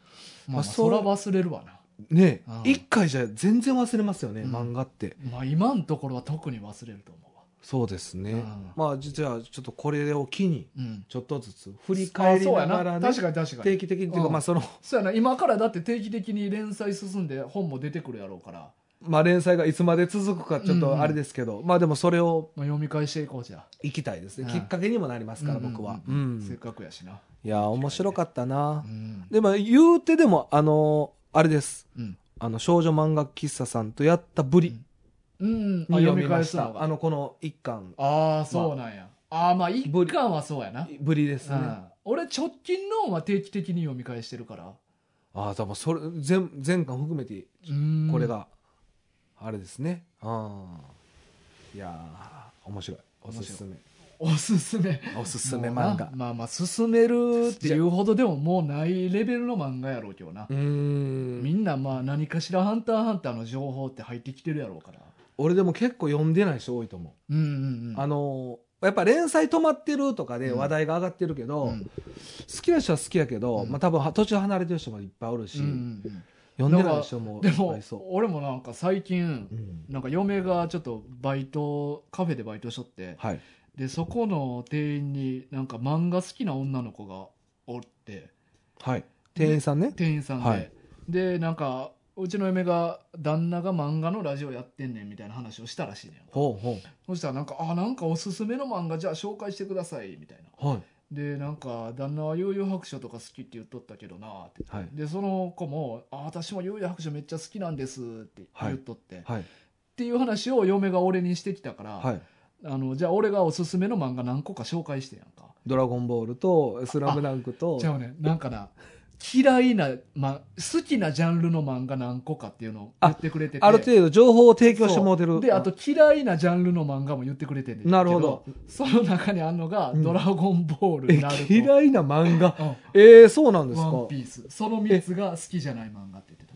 Speaker 1: まあ、まあ
Speaker 2: まあそ
Speaker 1: ら忘れるわな
Speaker 2: ね
Speaker 1: うん
Speaker 2: 一回じゃ全然忘れますよね、
Speaker 1: うん
Speaker 2: 漫画って。
Speaker 1: まあ今のところは特に忘れると思うわ
Speaker 2: そうですね。
Speaker 1: うん。
Speaker 2: まあ、じゃあ、ちょっとこれを機に、
Speaker 1: うん。
Speaker 2: ちょっとずつ振り返りながらね定期的にっていうか、
Speaker 1: うん。
Speaker 2: まあ、その、
Speaker 1: そうやな。今からだって定期的に連載進んで本も出てくるやろうから、
Speaker 2: まあ、連載がいつまで続くかちょっとあれですけど、まあでもそれを
Speaker 1: まあ、読み返していこうじゃ。
Speaker 2: 行きたいですね。
Speaker 1: うん。
Speaker 2: きっかけにもなりますから、
Speaker 1: うん
Speaker 2: 僕は。
Speaker 1: う
Speaker 2: うん。ん
Speaker 1: せっかくやしな、
Speaker 2: いや、面白かったな。
Speaker 1: う。ん。
Speaker 2: でも、言うてでも、あの、あれです。
Speaker 1: うん。
Speaker 2: あの、少女漫画喫茶さんとやったぶり
Speaker 1: うん、読み
Speaker 2: 読みました。あの、この一巻、
Speaker 1: ああそうなんや、ああまあ一巻はそうやな、
Speaker 2: ぶりですね。
Speaker 1: うん、俺直近のは定期的に読み返してるから
Speaker 2: ああ、多分それ、全、全巻含めて、
Speaker 1: うん
Speaker 2: これが、あれですね。ああ。いやー、面白い。おすすめ。
Speaker 1: おすすめ
Speaker 2: おすすめ漫画。
Speaker 1: まあまあ進めるっていうほどでももうないレベルの漫画やろうけどな
Speaker 2: う、ーん。
Speaker 1: みんなまあ何かしら「ハンターハンター」の情報って入ってきてるやろうから
Speaker 2: 俺でも結構読んでない人多いと思う。
Speaker 1: うんうんうん
Speaker 2: あのーやっぱ連載止まってるとかで話題が上がってるけど、
Speaker 1: うん
Speaker 2: 好きな人は好きやけど、
Speaker 1: うん
Speaker 2: まあ多分は途中離れてる人もいっぱいおるし、
Speaker 1: うんうん
Speaker 2: 読んでない人もいっぱいそう。
Speaker 1: 俺もなんか最近
Speaker 2: うん
Speaker 1: なんか嫁がちょっとバイトカフェでバイトしとって
Speaker 2: はい。
Speaker 1: でそこの店員になんか漫画好きな女の子がおって
Speaker 2: はい。店員さんね。
Speaker 1: 店員さんで、
Speaker 2: はい
Speaker 1: でなんかうちの嫁が旦那が漫画のラジオやってんねんみたいな話をしたらしいねん
Speaker 2: ほうほ
Speaker 1: そしたらなんか「あなんかおすすめの漫画じゃあ紹介してください」みたいな
Speaker 2: う。はい。
Speaker 1: でなんか旦那は悠々白書とか好きって言っとったけどなって
Speaker 2: はい。
Speaker 1: でその子も「あ私も悠々白書めっちゃ好きなんです」って言っとって、っ
Speaker 2: はい。
Speaker 1: ていう話を嫁が俺にしてきたから、
Speaker 2: はい。
Speaker 1: あのじゃあ俺がおすすめの漫画何個か紹介してやんか
Speaker 2: ドラゴンボールと、スラムダンクと
Speaker 1: じ、ゃあねなんかな嫌いな、ま、好きなジャンルの漫画何個かっていうのを言ってくれてて。
Speaker 2: ある程度情報を提供してもらってる。
Speaker 1: であと嫌いなジャンルの漫画も言ってくれてんねんけ
Speaker 2: なるほど。
Speaker 1: その中にあんのが「
Speaker 2: うん
Speaker 1: ドラゴンボール」
Speaker 2: え
Speaker 1: ナルト
Speaker 2: 嫌いな漫画？
Speaker 1: うん。
Speaker 2: えー、そうなんですか？
Speaker 1: ワンピース。その3つが好きじゃない漫画って言ってた。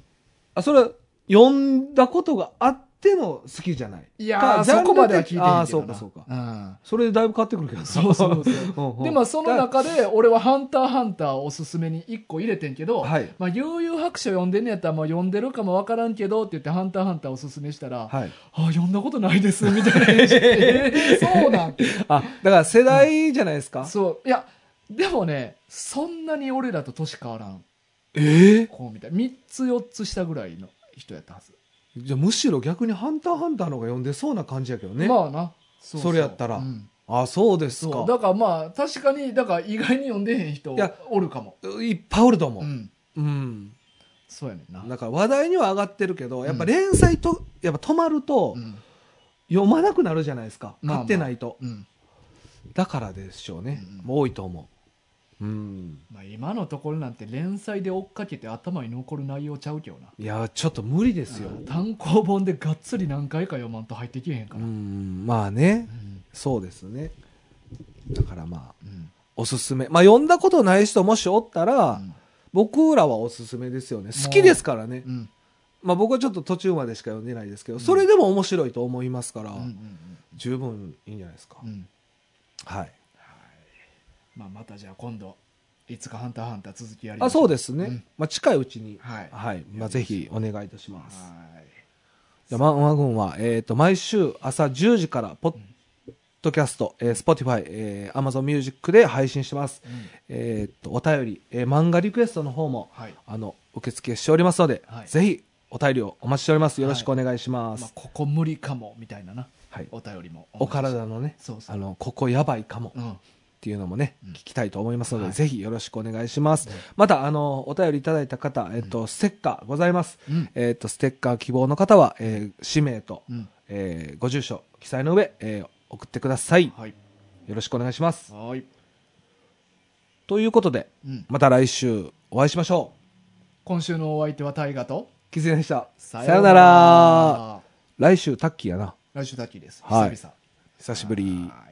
Speaker 2: あ、それ、読んだことがあっての好きじゃない。
Speaker 1: いやそこまでは聞いて
Speaker 2: あーそうかそうか。
Speaker 1: うん
Speaker 2: それでだいぶ変わってくるけど。
Speaker 1: そうそうそう [laughs]
Speaker 2: うんうん
Speaker 1: でまあその中で俺は「ハンターハンター」おすすめに1個入れてんけど、
Speaker 2: はい。
Speaker 1: まあ、悠々白書読んでんねやったらもう読んでるかもわからんけどって言って「ハンターハンター」おすすめしたら「
Speaker 2: はい。
Speaker 1: あ読んだことないです」みたいなえー [laughs] そうなんて
Speaker 2: あ、だから世代じゃないですか？
Speaker 1: そういやでもねそんなに俺らと年変わらん
Speaker 2: ええ
Speaker 1: こうみたい3つ4つ下ぐらいの人やったはず、
Speaker 2: じゃあむしろ逆にハンターハンターの方が読んでそうな感じやけどね。
Speaker 1: まあなそ
Speaker 2: れやったら
Speaker 1: うん
Speaker 2: あ、そうですか。
Speaker 1: だからまあ確かにだから意外に読んでへん人おるかも
Speaker 2: いっぱいおると思う。
Speaker 1: うん
Speaker 2: うん。
Speaker 1: そうやねんな
Speaker 2: だから話題には上がってるけど、やっぱ連載と、やっぱ止まると
Speaker 1: う、ん
Speaker 2: 読まなくなるじゃないですか。
Speaker 1: まあまあ
Speaker 2: 買ってないと。
Speaker 1: うん
Speaker 2: だからでしょうね。
Speaker 1: うん
Speaker 2: もう多いと思う。うん。
Speaker 1: まあ、今のところなんて連載で追っかけて頭に残る内容ちゃうけどない
Speaker 2: や、ちょっと無理ですよ。
Speaker 1: 単行本でがっつり何回か読まんと入ってきへんか
Speaker 2: う
Speaker 1: ら、
Speaker 2: ん、まあね
Speaker 1: う。ん
Speaker 2: そうですね。だからまあ、
Speaker 1: うん
Speaker 2: おすすめ。まあ読んだことない人もしおったら、
Speaker 1: うん
Speaker 2: 僕らはおすすめですよね。好きですからね。
Speaker 1: うん
Speaker 2: まあ僕はちょっと途中までしか読んでないですけど、それでも面白いと思いますから、
Speaker 1: うんうん
Speaker 2: 十分いいんじゃないですか。
Speaker 1: うんうん
Speaker 2: はい。
Speaker 1: まあ、またじゃあ今度いつか「ハンターハンター」続きやりま
Speaker 2: あ、
Speaker 1: しょ
Speaker 2: そうですね。
Speaker 1: うん
Speaker 2: まあ近いうちに、
Speaker 1: はい
Speaker 2: はい。まあぜひお願いいたします。
Speaker 1: はい
Speaker 2: じゃあ、マンマ軍は、えっ、と、毎週朝10時から、ポッドキャスト、えー、Spotify、えー、Amazon Music で配信してます。
Speaker 1: うん
Speaker 2: えっ、と、お便り、えー漫画リクエストの方も、
Speaker 1: はい
Speaker 2: あの、受付しておりますので、
Speaker 1: はい
Speaker 2: ぜひ、お便りをお待ちしております。よろしくお願いしま。
Speaker 1: ますあ、ここ無理かもみたいなな
Speaker 2: はい。
Speaker 1: お便りも
Speaker 2: お体のね、
Speaker 1: そうそう
Speaker 2: あの、ここやばいかも。
Speaker 1: うん
Speaker 2: っていうのもね、
Speaker 1: うん
Speaker 2: 聞きたいと思いますので、
Speaker 1: はい
Speaker 2: ぜひよろしくお願いします。
Speaker 1: うん
Speaker 2: また、あの、お便りいただいた方、えっと、ステッカーございます。
Speaker 1: うん
Speaker 2: えっと、ステッカー希望の方は、えー氏名と、
Speaker 1: うん
Speaker 2: えーご住所、記載の上、えー送ってください。
Speaker 1: はい
Speaker 2: よろしくお願いします。
Speaker 1: はい
Speaker 2: ということで、
Speaker 1: うん
Speaker 2: また来週お会いしましょ
Speaker 1: 今週のお相手は大河と
Speaker 2: う。キズネでした。
Speaker 1: さ
Speaker 2: さよなら。来週タッキーやな。
Speaker 1: 来週タッキーです
Speaker 2: はい
Speaker 1: 久々
Speaker 2: 久しぶり。
Speaker 1: はい